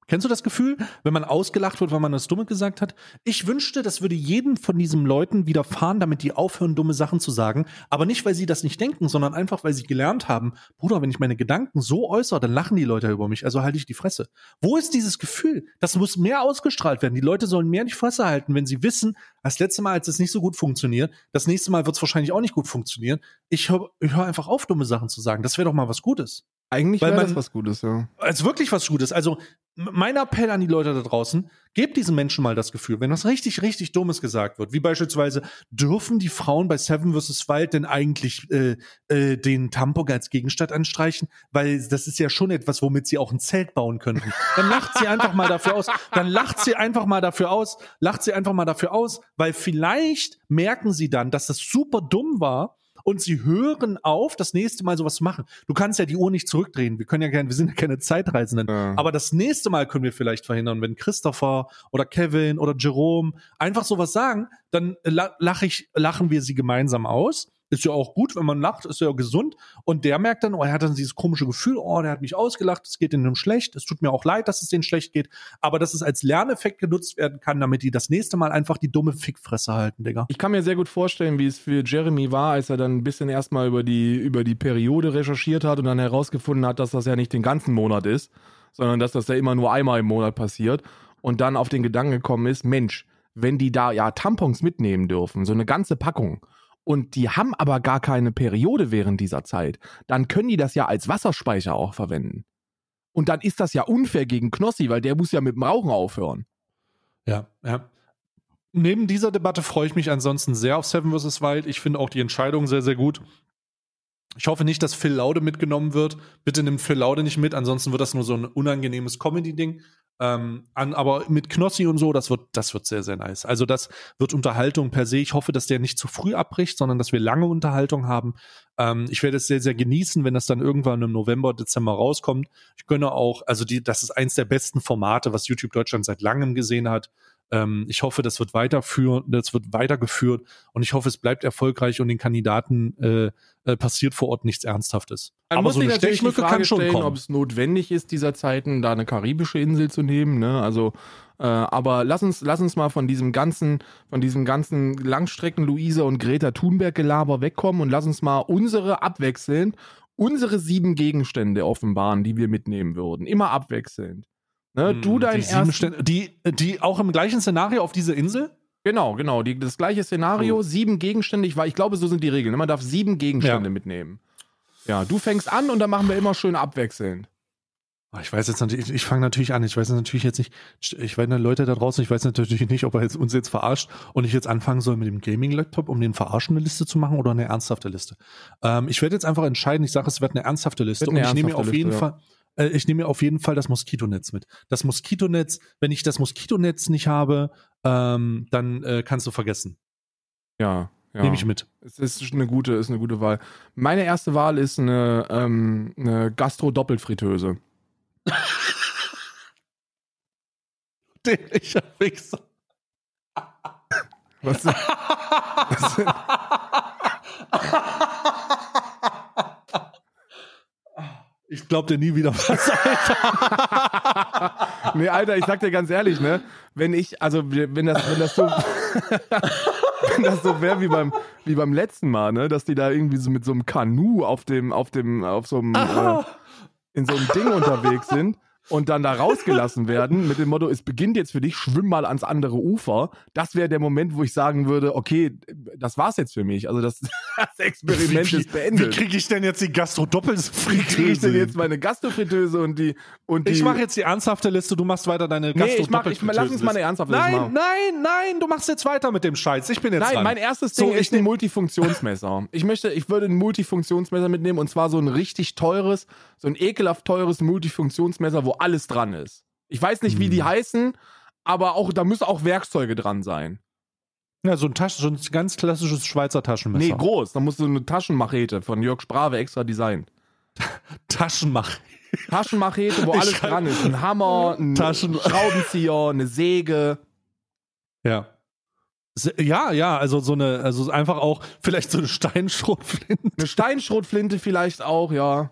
[SPEAKER 1] Kennst du das Gefühl, wenn man ausgelacht wird, weil man das Dumme gesagt hat? Ich wünschte, das würde jedem von diesen Leuten widerfahren, damit die aufhören, dumme Sachen zu sagen. Aber nicht, weil sie das nicht denken, sondern einfach, weil sie gelernt haben, Bruder, wenn ich meine Gedanken so äußere, dann lachen die Leute über mich. Also halte ich die Fresse. Wo ist dieses Gefühl? Das muss mehr ausgestrahlt werden. Die Leute sollen mehr die Fresse halten, wenn sie wissen, das letzte Mal, als es nicht so gut funktioniert, das nächste Mal wird es wahrscheinlich auch nicht gut funktionieren. Ich höre hör einfach auf, dumme Sachen zu sagen. Das wäre doch mal was Gutes
[SPEAKER 2] Eigentlich wäre das was Gutes, ja.
[SPEAKER 1] als wirklich was Gutes. Also mein Appell an die Leute da draußen, gebt diesen Menschen mal das Gefühl, wenn was richtig, richtig Dummes gesagt wird, wie beispielsweise, dürfen die Frauen bei Seven vs. Wild denn eigentlich äh, äh, den Tampon als Gegenstand anstreichen? Weil das ist ja schon etwas, womit sie auch ein Zelt bauen könnten. Dann lacht sie einfach mal dafür aus. Dann lacht sie einfach mal dafür aus. Lacht sie einfach mal dafür aus, weil vielleicht merken sie dann, dass das super dumm war und sie hören auf, das nächste Mal sowas zu machen. Du kannst ja die Uhr nicht zurückdrehen. Wir können ja gerne, wir sind ja keine Zeitreisenden.
[SPEAKER 2] Ja.
[SPEAKER 1] Aber das nächste Mal können wir vielleicht verhindern, wenn Christopher oder Kevin oder Jerome einfach sowas sagen, dann la lach ich, lachen wir sie gemeinsam aus. Ist ja auch gut, wenn man lacht, ist ja gesund. Und der merkt dann, oh, er hat dann dieses komische Gefühl, oh, der hat mich ausgelacht, es geht ihnen schlecht, es tut mir auch leid, dass es denen schlecht geht. Aber dass es als Lerneffekt genutzt werden kann, damit die das nächste Mal einfach die dumme Fickfresse halten, Digga.
[SPEAKER 2] Ich kann mir sehr gut vorstellen, wie es für Jeremy war, als er dann ein bisschen erstmal über die, über die Periode recherchiert hat und dann herausgefunden hat, dass das ja nicht den ganzen Monat ist, sondern dass das ja immer nur einmal im Monat passiert und dann auf den Gedanken gekommen ist, Mensch, wenn die da ja Tampons mitnehmen dürfen, so eine ganze Packung, und die haben aber gar keine Periode während dieser Zeit, dann können die das ja als Wasserspeicher auch verwenden. Und dann ist das ja unfair gegen Knossi, weil der muss ja mit dem Rauchen aufhören.
[SPEAKER 1] Ja, ja. neben dieser Debatte freue ich mich ansonsten sehr auf Seven vs. Wild. Ich finde auch die Entscheidung sehr, sehr gut. Ich hoffe nicht, dass Phil Laude mitgenommen wird. Bitte nimmt Phil Laude nicht mit, ansonsten wird das nur so ein unangenehmes Comedy-Ding. Ähm, an, aber mit Knossi und so, das wird, das wird sehr, sehr nice. Also das wird Unterhaltung per se. Ich hoffe, dass der nicht zu früh abbricht, sondern dass wir lange Unterhaltung haben. Ähm, ich werde es sehr, sehr genießen, wenn das dann irgendwann im November, Dezember rauskommt. Ich gönne auch, also die, das ist eins der besten Formate, was YouTube Deutschland seit langem gesehen hat. Ähm, ich hoffe, das wird weiterführen, das wird weitergeführt und ich hoffe, es bleibt erfolgreich und den Kandidaten äh, äh, passiert vor Ort nichts Ernsthaftes.
[SPEAKER 2] Man
[SPEAKER 1] Aber
[SPEAKER 2] muss
[SPEAKER 1] so eine
[SPEAKER 2] natürlich die
[SPEAKER 1] Stechmücke
[SPEAKER 2] Frage
[SPEAKER 1] kann schon
[SPEAKER 2] stellen,
[SPEAKER 1] kommen.
[SPEAKER 2] ob es notwendig ist, dieser Zeiten da eine karibische Insel zu nehmen. Ne? Also, äh, aber lass uns, lass uns mal von diesem ganzen, von diesem ganzen Langstrecken Luisa und Greta Thunberg Gelaber wegkommen und lass uns mal unsere abwechselnd unsere sieben Gegenstände offenbaren, die wir mitnehmen würden. Immer abwechselnd. Ne? Du dein
[SPEAKER 1] Hm, die, sieben
[SPEAKER 2] ersten,
[SPEAKER 1] die, die auch im gleichen Szenario auf dieser Insel?
[SPEAKER 2] Genau, genau. Die, das gleiche Szenario, sieben Gegenstände. Ich, war- ich glaube, so sind die Regeln. Man darf sieben Gegenstände
[SPEAKER 1] Ja.
[SPEAKER 2] mitnehmen. Ja, du fängst an und dann machen wir immer schön abwechselnd.
[SPEAKER 1] Ah, Ich weiß jetzt natürlich, ich fange natürlich an. Ich weiß natürlich jetzt nicht, ich weiß Leute da draußen, ich weiß natürlich nicht, ob er jetzt, uns jetzt verarscht und ich jetzt anfangen soll mit dem Gaming-Laptop, um den verarschende Liste zu machen oder eine ernsthafte Liste. Ähm, ich werde jetzt einfach entscheiden, ich sage, es wird eine ernsthafte Liste
[SPEAKER 2] eine
[SPEAKER 1] und ich nehme mir auf jeden
[SPEAKER 2] Liste,
[SPEAKER 1] Fall, äh, ich nehme mir auf jeden Fall das Moskitonetz mit. Das Moskitonetz, wenn ich das Moskitonetz nicht habe, ähm, dann äh, kannst du vergessen.
[SPEAKER 2] Ja, ja.
[SPEAKER 1] Nehme ich mit.
[SPEAKER 2] Es ist eine gute, ist eine gute Wahl. Meine erste Wahl ist eine, ähm, eine Gastro-Doppelfritteuse.
[SPEAKER 1] Dämlicher Wichser.
[SPEAKER 2] Was, was,
[SPEAKER 1] Ich glaub dir nie wieder was.
[SPEAKER 2] nee, Alter, ich sag dir ganz ehrlich, ne? Wenn ich, also wenn das, wenn das so, wenn das so wäre wie beim, wie beim letzten Mal, ne? Dass die da irgendwie so mit so einem Kanu auf dem, auf dem, auf so einem, äh, in so einem Ding unterwegs sind und dann da rausgelassen werden mit dem Motto, es beginnt jetzt für dich, schwimm mal ans andere Ufer. Das wäre der Moment, wo ich sagen würde, okay, das war's jetzt für mich. Also das, das Experiment
[SPEAKER 1] wie,
[SPEAKER 2] ist
[SPEAKER 1] Wie
[SPEAKER 2] beendet.
[SPEAKER 1] kriege ich denn jetzt die
[SPEAKER 2] Wie kriege ich denn
[SPEAKER 1] Gastro-Doppelfritteuse?
[SPEAKER 2] jetzt meine Gastrofritteuse und die und die
[SPEAKER 1] Ich mache jetzt die ernsthafte Liste, du machst weiter deine
[SPEAKER 2] Nee,
[SPEAKER 1] Gastro
[SPEAKER 2] ich mach, ich, lass uns mal eine ernsthafte Liste
[SPEAKER 1] Nein,
[SPEAKER 2] machen.
[SPEAKER 1] nein, nein, du machst jetzt weiter mit dem Scheiß. Ich bin jetzt
[SPEAKER 2] Nein,
[SPEAKER 1] dran.
[SPEAKER 2] mein erstes
[SPEAKER 1] So,
[SPEAKER 2] Ding
[SPEAKER 1] ich
[SPEAKER 2] ist ein Multifunktionsmesser. Ich möchte, ich würde ein Multifunktionsmesser mitnehmen und zwar so ein richtig teures, so ein ekelhaft teures Multifunktionsmesser, wo alles dran ist. Ich weiß nicht, wie die heißen, aber auch, da müssen auch Werkzeuge dran sein.
[SPEAKER 1] Ja, so ein, Tasch, so ein ganz klassisches Schweizer Taschenmesser.
[SPEAKER 2] Nee, groß. Da muss so eine Taschenmachete von Jörg Sprave extra designt.
[SPEAKER 1] Taschenmach.
[SPEAKER 2] Taschenmachete, wo alles dran ist. Ein Hammer, ein
[SPEAKER 1] Taschen-
[SPEAKER 2] Schraubenzieher, eine Säge.
[SPEAKER 1] Ja. Ja, ja, also so eine, also einfach auch vielleicht so eine Steinschrotflinte.
[SPEAKER 2] Eine Steinschrotflinte vielleicht auch, ja.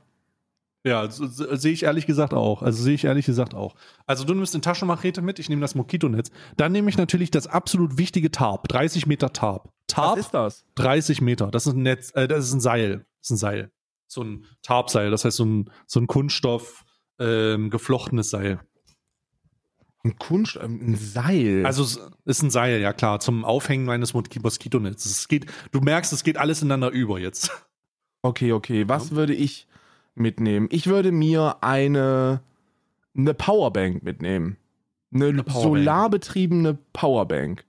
[SPEAKER 1] Ja, so, so, sehe ich ehrlich gesagt auch. Also sehe ich ehrlich gesagt auch. Also du nimmst eine Taschenmachete mit, ich nehme das Moskitonetz. Dann nehme ich natürlich das absolut wichtige Tarp, 30 Meter Tarp. Tarp,
[SPEAKER 2] Was ist das?
[SPEAKER 1] 30 Meter. Das ist ein Netz, äh, das ist ein Seil. Das ist ein Seil. So ein Tarpseil, das heißt so ein, so ein Kunststoff ähm, geflochtenes Seil.
[SPEAKER 2] Ein Kunst, ähm, ein Seil.
[SPEAKER 1] Also es ist ein Seil, ja klar, zum Aufhängen meines Mos- Moskitonetzes. Es geht, du merkst, es geht alles ineinander über jetzt.
[SPEAKER 2] Okay, okay. Was würde ich mitnehmen? Ich würde mir eine, eine Powerbank mitnehmen. Eine,
[SPEAKER 1] Powerbank.
[SPEAKER 2] solarbetriebene Powerbank.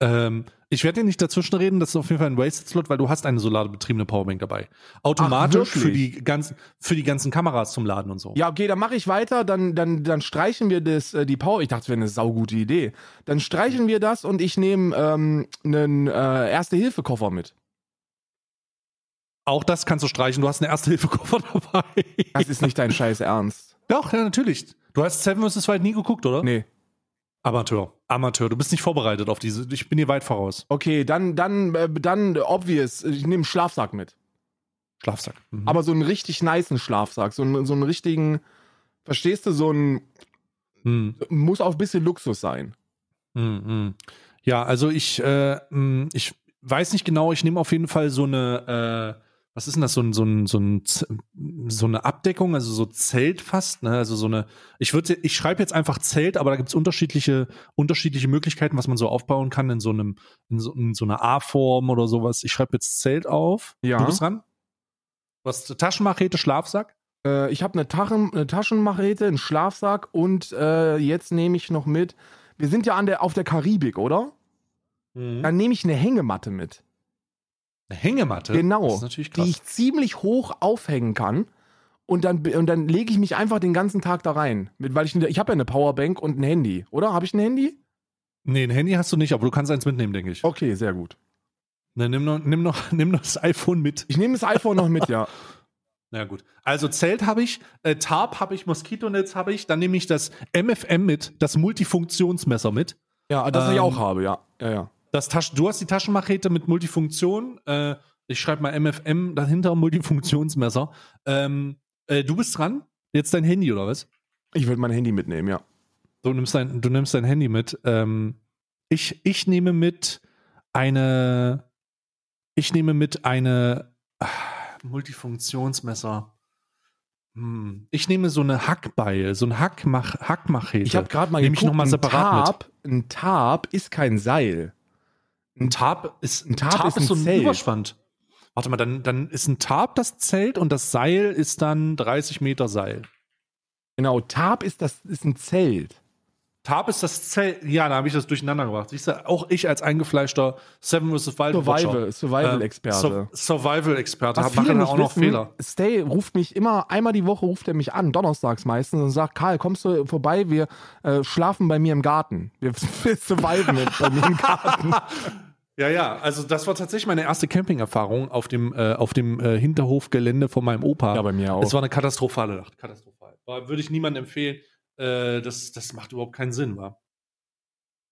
[SPEAKER 1] Ähm, ich werde dir nicht dazwischen reden, das ist auf jeden Fall ein Wasted Slot, weil du hast eine solarbetriebene Powerbank dabei. Automatisch
[SPEAKER 2] Ach,
[SPEAKER 1] für die ganzen für die ganzen Kameras zum Laden und so.
[SPEAKER 2] Ja, okay, dann mache ich weiter. Dann, dann, dann streichen wir das, äh, die Power. Ich dachte, das wäre eine saugute Idee. Dann streichen wir das und ich nehme ähm, einen äh, Erste-Hilfe-Koffer mit.
[SPEAKER 1] Auch das kannst du streichen. Du hast einen Erste-Hilfe-Koffer dabei.
[SPEAKER 2] Das ist nicht dein Scheiß Ernst.
[SPEAKER 1] Doch, ja, natürlich. Du hast Seven vs. Wild nie geguckt, oder?
[SPEAKER 2] Nee.
[SPEAKER 1] Amateur. Amateur. Du bist nicht vorbereitet auf diese. Ich bin dir weit voraus.
[SPEAKER 2] Okay, dann, dann, äh, dann obvious. Ich nehme einen Schlafsack mit.
[SPEAKER 1] Schlafsack. Mhm.
[SPEAKER 2] Aber so einen richtig nicen Schlafsack. So einen, so einen richtigen, verstehst du, so ein,
[SPEAKER 1] Mhm.
[SPEAKER 2] muss auch ein bisschen Luxus sein.
[SPEAKER 1] Mhm, mhm. Ja, also ich, äh, ich weiß nicht genau, ich nehme auf jeden Fall so eine, äh, was ist denn das, so ein, so ein, so ein, so eine Abdeckung, also so Zelt fast, ne? Also so eine, ich würde, ich schreibe jetzt einfach Zelt, aber da gibt es unterschiedliche, unterschiedliche Möglichkeiten, was man so aufbauen kann in so einem, in so, in so einer A-Form oder sowas. Ich schreibe jetzt Zelt auf.
[SPEAKER 2] Ja.
[SPEAKER 1] Du bist dran? Du hast Taschenmachete, Schlafsack.
[SPEAKER 2] Äh, ich habe eine, Taschen, eine Taschenmachete, einen Schlafsack und äh, jetzt nehme ich noch mit. Wir sind ja an der, auf der Karibik, oder?
[SPEAKER 1] Mhm.
[SPEAKER 2] dann nehme ich eine Hängematte mit.
[SPEAKER 1] Eine Hängematte.
[SPEAKER 2] Genau. Die ich ziemlich hoch aufhängen kann. Und dann, und dann lege ich mich einfach den ganzen Tag da rein. Mit, weil ich, ich habe ja eine Powerbank und ein Handy, oder? Habe ich ein Handy?
[SPEAKER 1] nee, ein Handy hast du nicht, aber du kannst eins mitnehmen, denke ich.
[SPEAKER 2] Okay, sehr gut.
[SPEAKER 1] Ne, nimm, noch, nimm, noch, nimm noch das iPhone mit.
[SPEAKER 2] Ich nehme das iPhone noch mit, ja.
[SPEAKER 1] Na gut. Also Zelt habe ich, äh, Tarp habe ich, Moskitonetz habe ich, dann nehme ich das MFM mit, das Multifunktionsmesser mit.
[SPEAKER 2] Ja, das ich
[SPEAKER 1] Ähm,
[SPEAKER 2] auch habe, ja. Ja, ja.
[SPEAKER 1] Das Tasch du hast die Taschenmachete mit Multifunktion. Äh, ich schreibe mal MFM dahinter, Multifunktionsmesser. Ähm, äh, du bist dran. Jetzt dein Handy oder was?
[SPEAKER 2] Ich würde mein Handy mitnehmen, ja.
[SPEAKER 1] Du nimmst dein, du nimmst dein Handy mit. Ähm, ich, ich nehme mit eine. Ich nehme mit eine ah, Multifunktionsmesser. Hm. Ich nehme so eine Hackbeil, so ein Hackmach, Hackmachete.
[SPEAKER 2] Ich habe gerade mal
[SPEAKER 1] Nehme ich
[SPEAKER 2] geguckt,
[SPEAKER 1] noch mal
[SPEAKER 2] ein
[SPEAKER 1] separat
[SPEAKER 2] Tarp, ein Tarp ist kein Seil.
[SPEAKER 1] Ein Tarp ist,
[SPEAKER 2] Ein Tarp ist ein
[SPEAKER 1] so ein
[SPEAKER 2] Zelt.
[SPEAKER 1] Warte mal, dann, dann ist ein Tarp das Zelt und das Seil ist dann 30 Meter Seil.
[SPEAKER 2] Genau, Tarp ist das ist ein Zelt.
[SPEAKER 1] Tarp ist das Zelt. Ja, da habe ich das durcheinander gebracht. Siehst du, auch ich als eingefleischter Seven vs. Wild
[SPEAKER 2] Survival,
[SPEAKER 1] Watcher,
[SPEAKER 2] Survival-Experte.
[SPEAKER 1] äh, Sur Survival-Experte. Hab- Mache
[SPEAKER 2] nicht
[SPEAKER 1] auch noch
[SPEAKER 2] wissen,
[SPEAKER 1] Fehler.
[SPEAKER 2] Stay ruft mich immer, einmal die Woche ruft er mich an, donnerstags meistens, und sagt, Karl, kommst du vorbei, wir äh, schlafen bei mir im Garten. Wir, wir surviven bei mir im Garten.
[SPEAKER 1] Ja, ja, also das war tatsächlich meine erste Camping-Erfahrung auf dem, äh, auf dem äh, Hinterhofgelände von meinem Opa.
[SPEAKER 2] Ja, bei mir auch.
[SPEAKER 1] Es war eine katastrophale Nacht. Katastrophal. War, würde ich niemandem empfehlen. Äh, das, das macht überhaupt keinen Sinn, wa?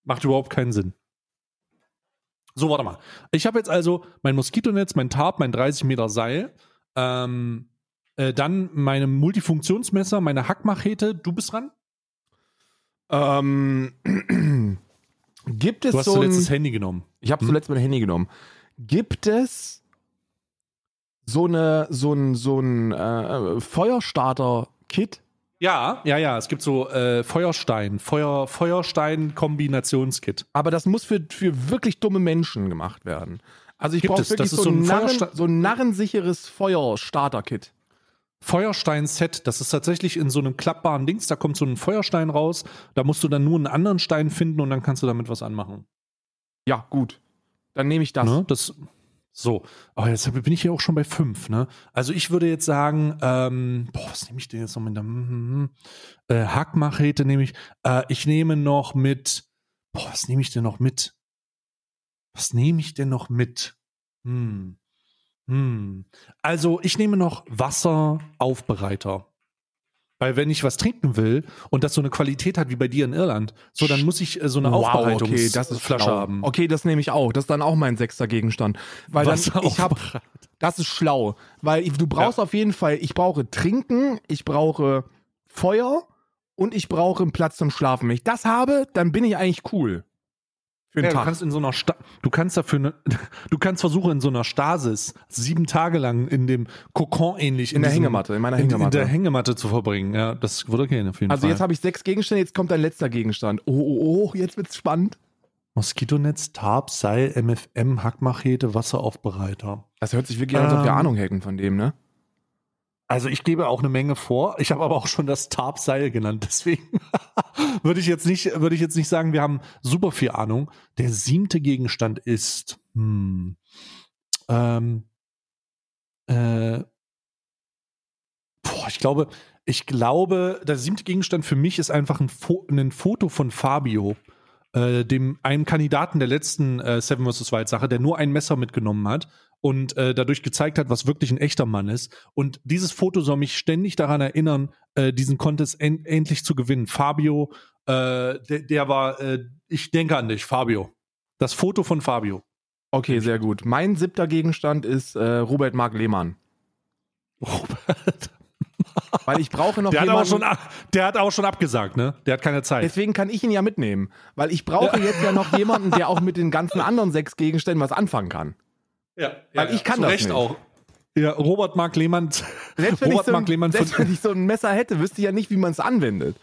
[SPEAKER 1] Macht überhaupt keinen Sinn. So, warte mal. Ich habe jetzt also mein Moskitonetz, mein Tarp, mein 30 Meter Seil, ähm, äh, dann meine Multifunktionsmesser, meine Hackmachete. Du bist dran?
[SPEAKER 2] Ähm, gibt es
[SPEAKER 1] Du hast
[SPEAKER 2] so
[SPEAKER 1] zuletzt
[SPEAKER 2] ein,
[SPEAKER 1] das Handy genommen.
[SPEAKER 2] Ich habe
[SPEAKER 1] Hm?
[SPEAKER 2] zuletzt mein Handy genommen. Gibt es so eine so ein so ein äh, Feuerstarter-Kit?
[SPEAKER 1] Ja, ja, ja. Es gibt so äh, Feuerstein, Feuer, Feuerstein-Kombinationskit.
[SPEAKER 2] Aber das muss für, für wirklich dumme Menschen gemacht werden. Also ich brauche wirklich
[SPEAKER 1] Das ist
[SPEAKER 2] so,
[SPEAKER 1] so
[SPEAKER 2] ein Narren, so ein narrensicheres Feuerstarter-Kit.
[SPEAKER 1] Feuerstein-Set, das ist tatsächlich in so einem klappbaren Dings, da kommt so ein Feuerstein raus, da musst du dann nur einen anderen Stein finden und dann kannst du damit was anmachen.
[SPEAKER 2] Ja, gut. Dann nehme ich das.
[SPEAKER 1] Ne? Das, so, aber jetzt bin ich hier auch schon bei fünf, ne? Also ich würde jetzt sagen, ähm, boah, was nehme ich denn jetzt noch mit der äh, Hackmachete nehme ich, äh, ich nehme noch mit, boah, was nehme ich denn noch mit? Was nehme ich denn noch mit? Hm. Hm. Also ich nehme noch Wasseraufbereiter. Weil wenn ich was trinken will und das so eine Qualität hat wie bei dir in Irland, so dann muss ich äh, so eine
[SPEAKER 2] okay,
[SPEAKER 1] Aufbereitungsflasche
[SPEAKER 2] Flasche
[SPEAKER 1] haben.
[SPEAKER 2] Okay, das nehme ich auch. Das ist dann auch mein sechster Gegenstand. Weil dann, ich habe Das ist schlau, weil ich, du brauchst auf jeden Fall, ich brauche Trinken, ich brauche Feuer und ich brauche einen Platz zum Schlafen. Wenn ich das habe, dann bin ich eigentlich cool. Für
[SPEAKER 1] Ja, du
[SPEAKER 2] Tag.
[SPEAKER 1] kannst in so einer Sta du kannst dafür ne, du kannst versuchen in so einer Stasis sieben Tage lang in dem Kokon ähnlich
[SPEAKER 2] In der
[SPEAKER 1] diesem-
[SPEAKER 2] Hängematte, in meiner
[SPEAKER 1] in,
[SPEAKER 2] Hängematte.
[SPEAKER 1] in der Hängematte zu verbringen. Ja, das würde gehen auf jeden
[SPEAKER 2] also
[SPEAKER 1] Fall.
[SPEAKER 2] jetzt habe ich sechs Gegenstände, jetzt kommt ein letzter Gegenstand. Oh, oh, oh, jetzt wird's spannend.
[SPEAKER 1] Moskitonetz, Tarp, Seil, MFM, Hackmachete, Wasseraufbereiter.
[SPEAKER 2] Das hört sich wirklich an, als ob wir
[SPEAKER 1] Ähm.
[SPEAKER 2] Ahnung hätten von dem, ne?
[SPEAKER 1] Also ich gebe auch eine Menge vor. Ich habe aber auch schon das Tarp-Seil genannt. Deswegen würde ich jetzt nicht, würde ich jetzt nicht sagen, wir haben super viel Ahnung. Der siebte Gegenstand ist, hm, ähm, äh, boah, ich glaube, ich glaube, der siebte Gegenstand für mich ist einfach ein, Fo ein Foto von Fabio, äh, dem einem Kandidaten der letzten äh, Seven vs. Wild Sache, der nur ein Messer mitgenommen hat und äh, dadurch gezeigt hat, was wirklich ein echter Mann ist. Und dieses Foto soll mich ständig daran erinnern, äh, diesen Contest en endlich zu gewinnen. Fabio, äh, der, der war, äh, ich denke an dich, Fabio. Das Foto von Fabio.
[SPEAKER 2] Okay, sehr gut. Mein siebter Gegenstand ist äh, Robert Mark Lehmann.
[SPEAKER 1] Robert.
[SPEAKER 2] Weil ich brauche noch
[SPEAKER 1] Der hat, auch
[SPEAKER 2] jemanden.
[SPEAKER 1] schon, der hat auch schon abgesagt, ne? Der hat keine Zeit.
[SPEAKER 2] Deswegen kann ich ihn ja mitnehmen. Weil ich brauche jetzt ja noch jemanden, der auch mit den ganzen anderen sechs Gegenständen was anfangen kann.
[SPEAKER 1] Ja,
[SPEAKER 2] Weil ich kann
[SPEAKER 1] Zu
[SPEAKER 2] das
[SPEAKER 1] Recht
[SPEAKER 2] nicht.
[SPEAKER 1] auch. Ja, Robert Mark Lehmann.
[SPEAKER 2] Selbst wenn, ich
[SPEAKER 1] Robert
[SPEAKER 2] so,
[SPEAKER 1] Mark
[SPEAKER 2] ein,
[SPEAKER 1] Lehmann
[SPEAKER 2] selbst
[SPEAKER 1] von,
[SPEAKER 2] wenn ich so ein Messer hätte, wüsste ich ja nicht, wie man es anwendet.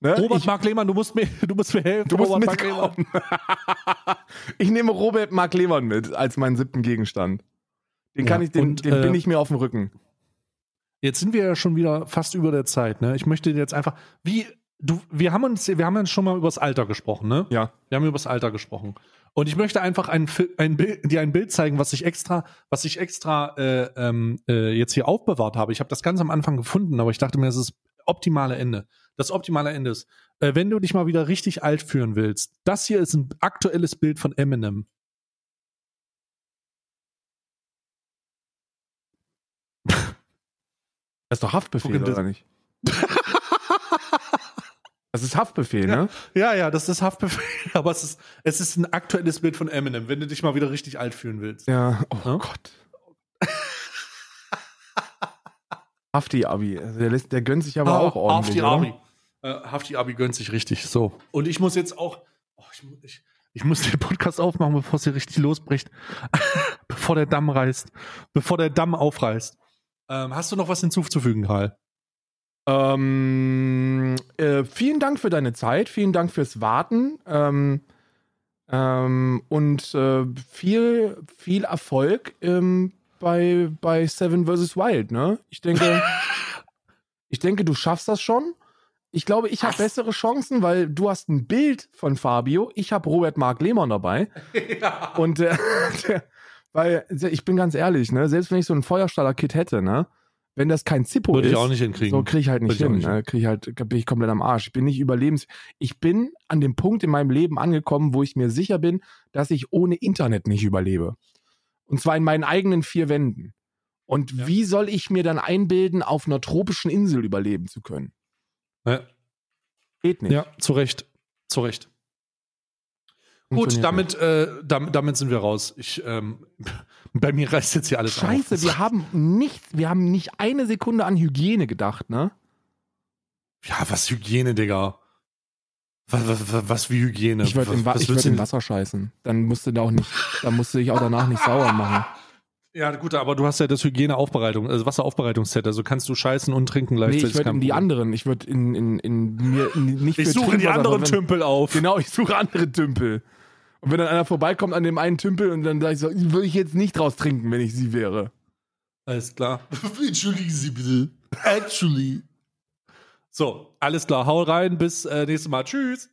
[SPEAKER 2] Ne?
[SPEAKER 1] Robert
[SPEAKER 2] ich,
[SPEAKER 1] Mark Lehmann, du musst mir, du musst mir helfen.
[SPEAKER 2] du musst
[SPEAKER 1] Robert Mark Lehmann.
[SPEAKER 2] ich nehme Robert Mark Lehmann mit als meinen siebten Gegenstand. Den kann
[SPEAKER 1] Ja,
[SPEAKER 2] ich, den,
[SPEAKER 1] und,
[SPEAKER 2] den
[SPEAKER 1] äh,
[SPEAKER 2] bin ich mir auf dem Rücken.
[SPEAKER 1] Jetzt sind wir ja schon wieder fast über der Zeit, ne? Ich möchte jetzt einfach, wie, du, wir haben uns, wir haben uns schon mal übers Alter gesprochen, ne?
[SPEAKER 2] Ja.
[SPEAKER 1] Wir haben übers Alter gesprochen. Und ich möchte einfach ein, ein Bild, dir ein Bild zeigen, was ich extra, was ich extra äh, ähm, äh, jetzt hier aufbewahrt habe. Ich habe das ganz am Anfang gefunden, aber ich dachte mir, das ist das optimale Ende. Das optimale Ende ist, äh, wenn du dich mal wieder richtig alt fühlen willst, das hier ist ein aktuelles Bild von Eminem.
[SPEAKER 2] Das ist doch Haftbefehl,
[SPEAKER 1] das-
[SPEAKER 2] oder nicht? Das ist Haftbefehl,
[SPEAKER 1] Ja.
[SPEAKER 2] ne?
[SPEAKER 1] Ja, ja, das ist Haftbefehl, aber es ist, es ist ein aktuelles Bild von Eminem, wenn du dich mal wieder richtig alt fühlen willst.
[SPEAKER 2] Ja. Oh
[SPEAKER 1] Ja?
[SPEAKER 2] Gott. Hafti-Abi. Also der, lässt- der gönnt sich aber auch ordentlich.
[SPEAKER 1] Hafti? Abi. Äh, Hafti Abi gönnt sich richtig. So. Und ich muss jetzt auch. Oh, ich, ich, ich muss den Podcast aufmachen, bevor es hier richtig losbricht. bevor der Damm reißt. Bevor der Damm aufreißt. Ähm, hast du noch was hinzuzufügen, Karl?
[SPEAKER 2] Ähm, äh, vielen Dank für deine Zeit, vielen Dank fürs Warten ähm, ähm, und äh, viel, viel Erfolg ähm, bei, bei Seven vs. Wild, ne? Ich denke, ich denke, du schaffst das schon. Ich glaube, ich habe bessere Chancen, weil du hast ein Bild von Fabio, ich habe Robert Mark Lehmann dabei.
[SPEAKER 1] ja.
[SPEAKER 2] Und äh, der, weil, ich bin ganz ehrlich, ne, selbst wenn ich so ein Feuerstaller-Kit hätte, ne, wenn das kein Zippo
[SPEAKER 1] Würde
[SPEAKER 2] ist,
[SPEAKER 1] ich auch nicht hinkriegen.
[SPEAKER 2] so kriege ich halt nicht
[SPEAKER 1] Würde ich
[SPEAKER 2] hin.
[SPEAKER 1] nicht
[SPEAKER 2] Ne? Krieg ich halt, bin ich komplett am Arsch. Ich bin nicht überlebens. Ich bin an dem Punkt in meinem Leben angekommen, wo ich mir sicher bin, dass ich ohne Internet nicht überlebe. Und zwar in meinen eigenen vier Wänden. Und
[SPEAKER 1] Ja.
[SPEAKER 2] wie soll ich mir dann einbilden, auf einer tropischen Insel überleben zu können?
[SPEAKER 1] Ja.
[SPEAKER 2] Geht nicht.
[SPEAKER 1] ja, zu Recht. Zu Recht. Gut, damit, äh, damit, damit sind wir raus. Ich, ähm, bei mir reißt jetzt hier alles
[SPEAKER 2] Scheiße,
[SPEAKER 1] auf.
[SPEAKER 2] wir haben nicht, wir haben nicht eine Sekunde an Hygiene gedacht, ne?
[SPEAKER 1] Ja, was Hygiene, Digga. Was, was, was wie Hygiene?
[SPEAKER 2] Ich würde im, Wa würd im Wasser scheißen. Dann musste da auch nicht, dann musste ich auch danach nicht sauer machen.
[SPEAKER 1] Ja, gut, aber du hast ja das Hygieneaufbereitung, also Wasseraufbereitungsset, also kannst du scheißen und trinken
[SPEAKER 2] Nee,
[SPEAKER 1] gleichzeitig.
[SPEAKER 2] ich würde in die anderen, ich würde in, in, in mir nicht
[SPEAKER 1] Ich suche die anderen Tümpel auf.
[SPEAKER 2] Genau, ich suche andere Tümpel. Und wenn dann einer vorbeikommt an dem einen Tümpel und dann sage ich so, würde ich jetzt nicht draus trinken, wenn ich sie wäre.
[SPEAKER 1] Alles klar. Entschuldigen Sie bitte. Actually. So, alles klar. Hau rein. Bis äh, nächstes Mal. Tschüss.